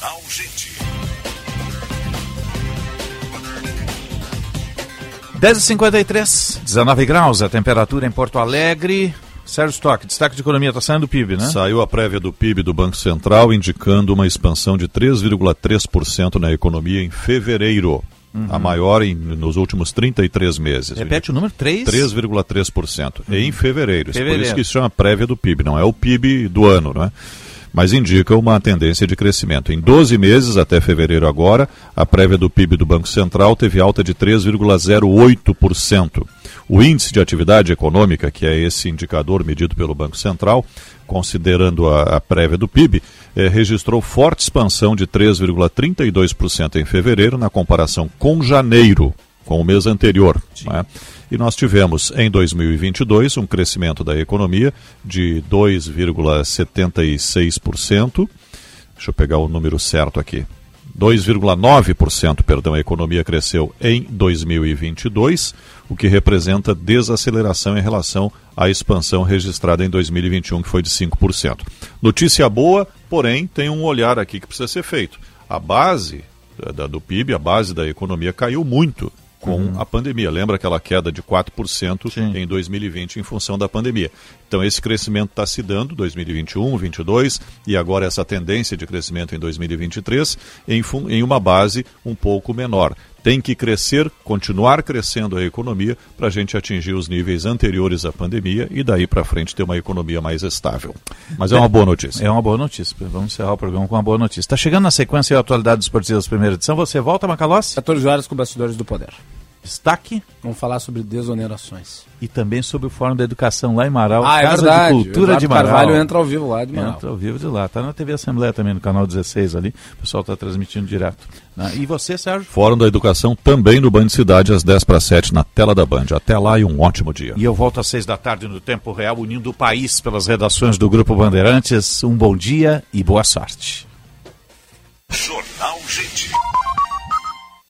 Jornal Gente. 10h53, 19 graus a temperatura em Porto Alegre. Sérgio Stock, destaque de economia, está saindo o PIB, né? Saiu a prévia do PIB do Banco Central indicando uma expansão de 3,3% na economia em fevereiro. Uhum. A maior em, nos últimos 33 meses. Repete o número, 3? 3,3%. Em fevereiro. Fevereiro. Por isso que isso chama prévia do PIB, não é o PIB do ano, não é? Mas indica uma tendência de crescimento. Em 12 meses, até fevereiro agora, a prévia do PIB do Banco Central teve alta de 3,08%. O índice de atividade econômica, que é esse indicador medido pelo Banco Central, considerando a, a prévia do PIB, eh, registrou forte expansão de 3,32% em fevereiro, na comparação com janeiro, com o mês anterior. não é? E nós tivemos em 2022 um crescimento da economia de 2,76%. Deixa eu pegar o número certo aqui. 2,9%, perdão, a economia cresceu em 2022, o que representa desaceleração em relação à expansão registrada em 2021, que foi de 5%. Notícia boa, porém, tem um olhar aqui que precisa ser feito. A base da, do PIB, a base da economia caiu muito com Uhum. a pandemia. Lembra aquela queda de 4% em 2020 em função da pandemia. Então esse crescimento está se dando 2021, 2022 e agora essa tendência de crescimento em 2023 em, em uma base um pouco menor. Tem que crescer, continuar crescendo a economia para a gente atingir os níveis anteriores à pandemia e daí para frente ter uma economia mais estável. Mas é uma boa notícia. É uma boa notícia. Vamos encerrar o programa com uma boa notícia. Está chegando na sequência a atualidade esportiva primeira edição. Você volta, Macalossi? 14 horas com Bastidores do Poder. Destaque. Vamos falar sobre desonerações. E também sobre o Fórum da Educação lá em Marau. Ah, é Casa verdade. de Cultura Eduardo de Marau. Carvalho entra ao vivo lá de Marau. Entra ao vivo de lá. Está na TV Assembleia também, no canal 16 ali. O pessoal está transmitindo direto. né? E você, Sérgio? Fórum da Educação também no Band Cidade às 10 para 7 na tela da Band. Até lá e um ótimo dia. E eu volto às seis da tarde no Tempo Real, unindo o país pelas redações do Grupo Bandeirantes. Um bom dia e boa sorte. Jornal Gente.